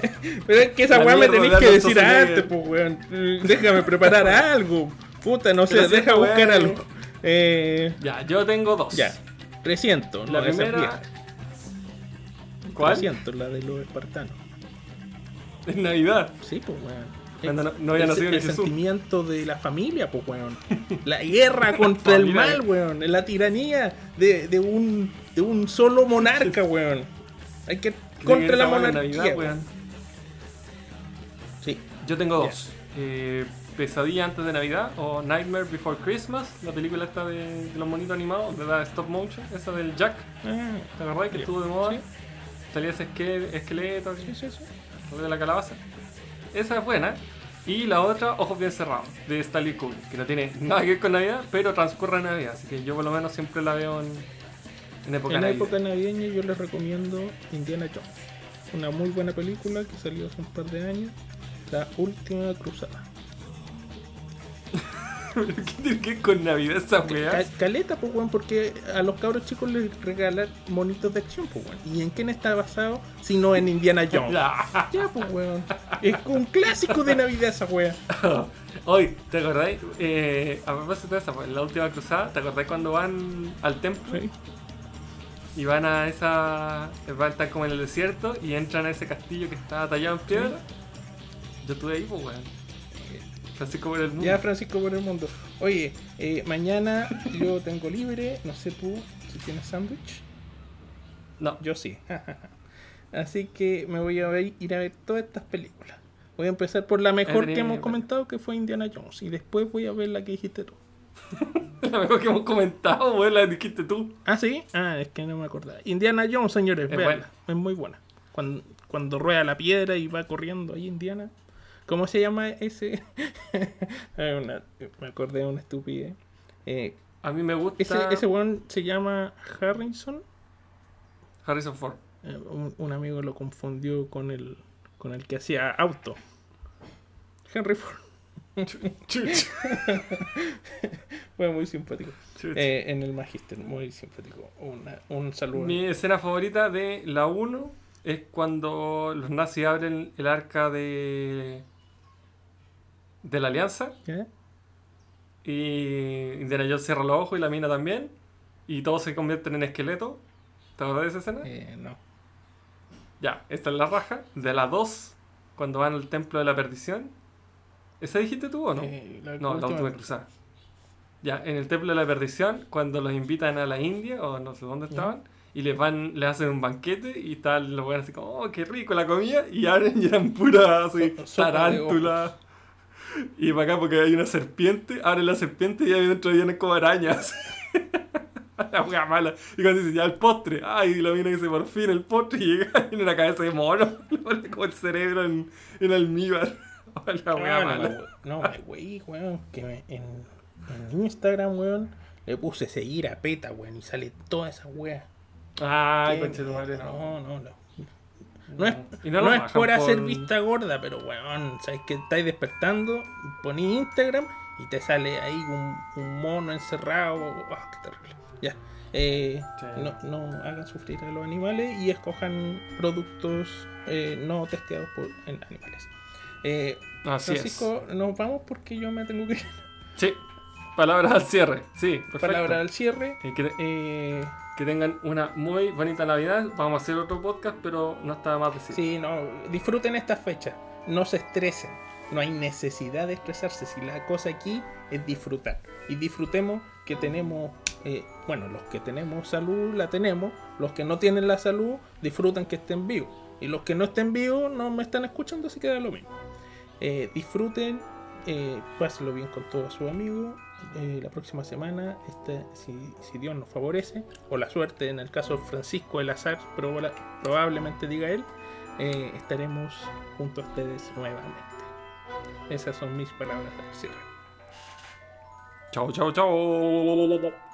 Pero es que esa weá me tenéis que decir antes, pues weón. Déjame preparar algo. Puta, no sé, deja buscar algo. Eh, Ya, yo tengo dos. ya. 300, La no, primera. ¿Cuál? 300, la de los espartanos. Es Navidad. Sí, pues weón. Cuando no- no había el, nacido el sentimiento de la familia, pues weón. La guerra contra el mal, weón. La tiranía de, de un, de un solo monarca, weón. Hay que contra la monarquía, Navidad, weón. Yo tengo dos. Eh, Pesadilla antes de Navidad o Nightmare Before Christmas, la película esta de, de los monitos animados, de la stop motion, esa del Jack, Ah, ¿te acordás que estuvo de moda? Sí. Salía ese esque- esqueleto, sí, de la calabaza. Esa es buena. Y la otra, Ojos Bien Cerrados, de Stanley Kubrick, que no tiene nada que ver con Navidad, pero transcurre en Navidad, así que yo por lo menos siempre la veo en, en época En navideña. época navideña yo les recomiendo Indiana Jones. Una muy buena película que salió hace un par de años. La última cruzada. ¿Pero ¿Qué tiene que ver con Navidad esa weá? Ca- Caleta, pues, weón, porque a los cabros chicos les regalan monitos de acción, pues, weón. ¿Y en quién está basado? Si no en Indiana Jones. Ya. Pues, weón. Es un clásico de Navidad esa weá. Hoy, ¿te acordáis? Eh, a propósito de esa, pues, la última cruzada, ¿te acordáis cuando van al templo? Sí. Y van a esa. van a estar como en el desierto y entran a ese castillo que está tallado en piedra. Yo estuve ahí, pues, weón. Francisco por el mundo. Ya, Francisco por el mundo. Oye, eh, mañana yo tengo libre. No sé tú si tienes sándwich. No, Yo sí. Así que me voy a ver- ir a ver todas estas películas. Voy a empezar por la mejor que hemos comentado, que fue Indiana Jones. Y después voy a ver la que dijiste tú. la mejor que hemos comentado, weón, la dijiste tú. Ah, sí. Ah, es que no me acordaba. Indiana Jones, señores, Es buena. Es muy buena. Cuando, cuando rueda la piedra y va corriendo ahí Indiana. ¿Cómo se llama ese? Una- me acordé de una estupidez. Eh, A mí me gusta ese, ese weón se llama Harrison. Harrison Ford. Eh, un, un amigo lo confundió con el, con el que hacía auto. Henry Ford. Fue muy simpático. Eh, en el Magister, muy simpático. Una- un saludo. Mi escena favorita de la 1 es cuando los nazis abren el arca de. De la alianza. ¿Ya? Y Indiana Jones cierra los ojos y la mina también. Y todos se convierten en esqueletos. ¿Te acuerdas de esa escena? Eh, no. Ya, esta es la raja. De la 2, cuando van al templo de la perdición. ¿Esa dijiste tú o no? Eh, la no, la última cruzada. Ya, en el templo de la perdición, cuando los invitan a la India, o no sé dónde estaban, y les van, les hacen un banquete y tal, los buenos así como, oh, qué rico la comida, y abren y eran puras así, tarántulas. Y para acá porque hay una serpiente, abren la serpiente y ahí dentro vienen como arañas. la wea mala. Y cuando dicen ya el postre, ay, la mina dice por fin el postre y llega y tiene una cabeza de mono, le pone como el cerebro en, en almíbar. la Ah, no, mala. no, me wey, weón. Que me- en, en Instagram, weón, le puse seguir a PETA, weón, y sale toda esa wea. Ay, Qué conche tu madre, no. No, no, no. No es, Y no es por hacer vista gorda, pero weón, sabes que estáis despertando, poní Instagram y te sale ahí un, un mono encerrado. Ah, qué terrible. Ya. Eh, Sí. no, no hagan sufrir a los animales y escojan productos eh, no testeados por, en animales. Eh, Así Francisco, nos vamos porque yo me tengo que ir. es. Sí, palabras al cierre. Sí, perfecto. Palabra al cierre. Que, que tengan una muy bonita Navidad. Vamos a hacer otro podcast, pero no está más decir. Sí, no, disfruten estas fechas, no se estresen, no hay necesidad de estresarse, si la cosa aquí es disfrutar. Y disfrutemos que tenemos, eh, bueno, los que tenemos salud la tenemos, los que no tienen la salud disfrutan que estén vivos. Y los que no estén vivos no me están escuchando, así queda lo mismo. Eh, disfruten eh, pásenlo bien con todos sus amigos. Eh, la próxima semana, este, si, Dios nos favorece, o la suerte, en el caso Francisco el azar, proba- probablemente diga él, eh, estaremos junto a ustedes nuevamente. Esas son mis palabras del cierre. Chao, chao, chao.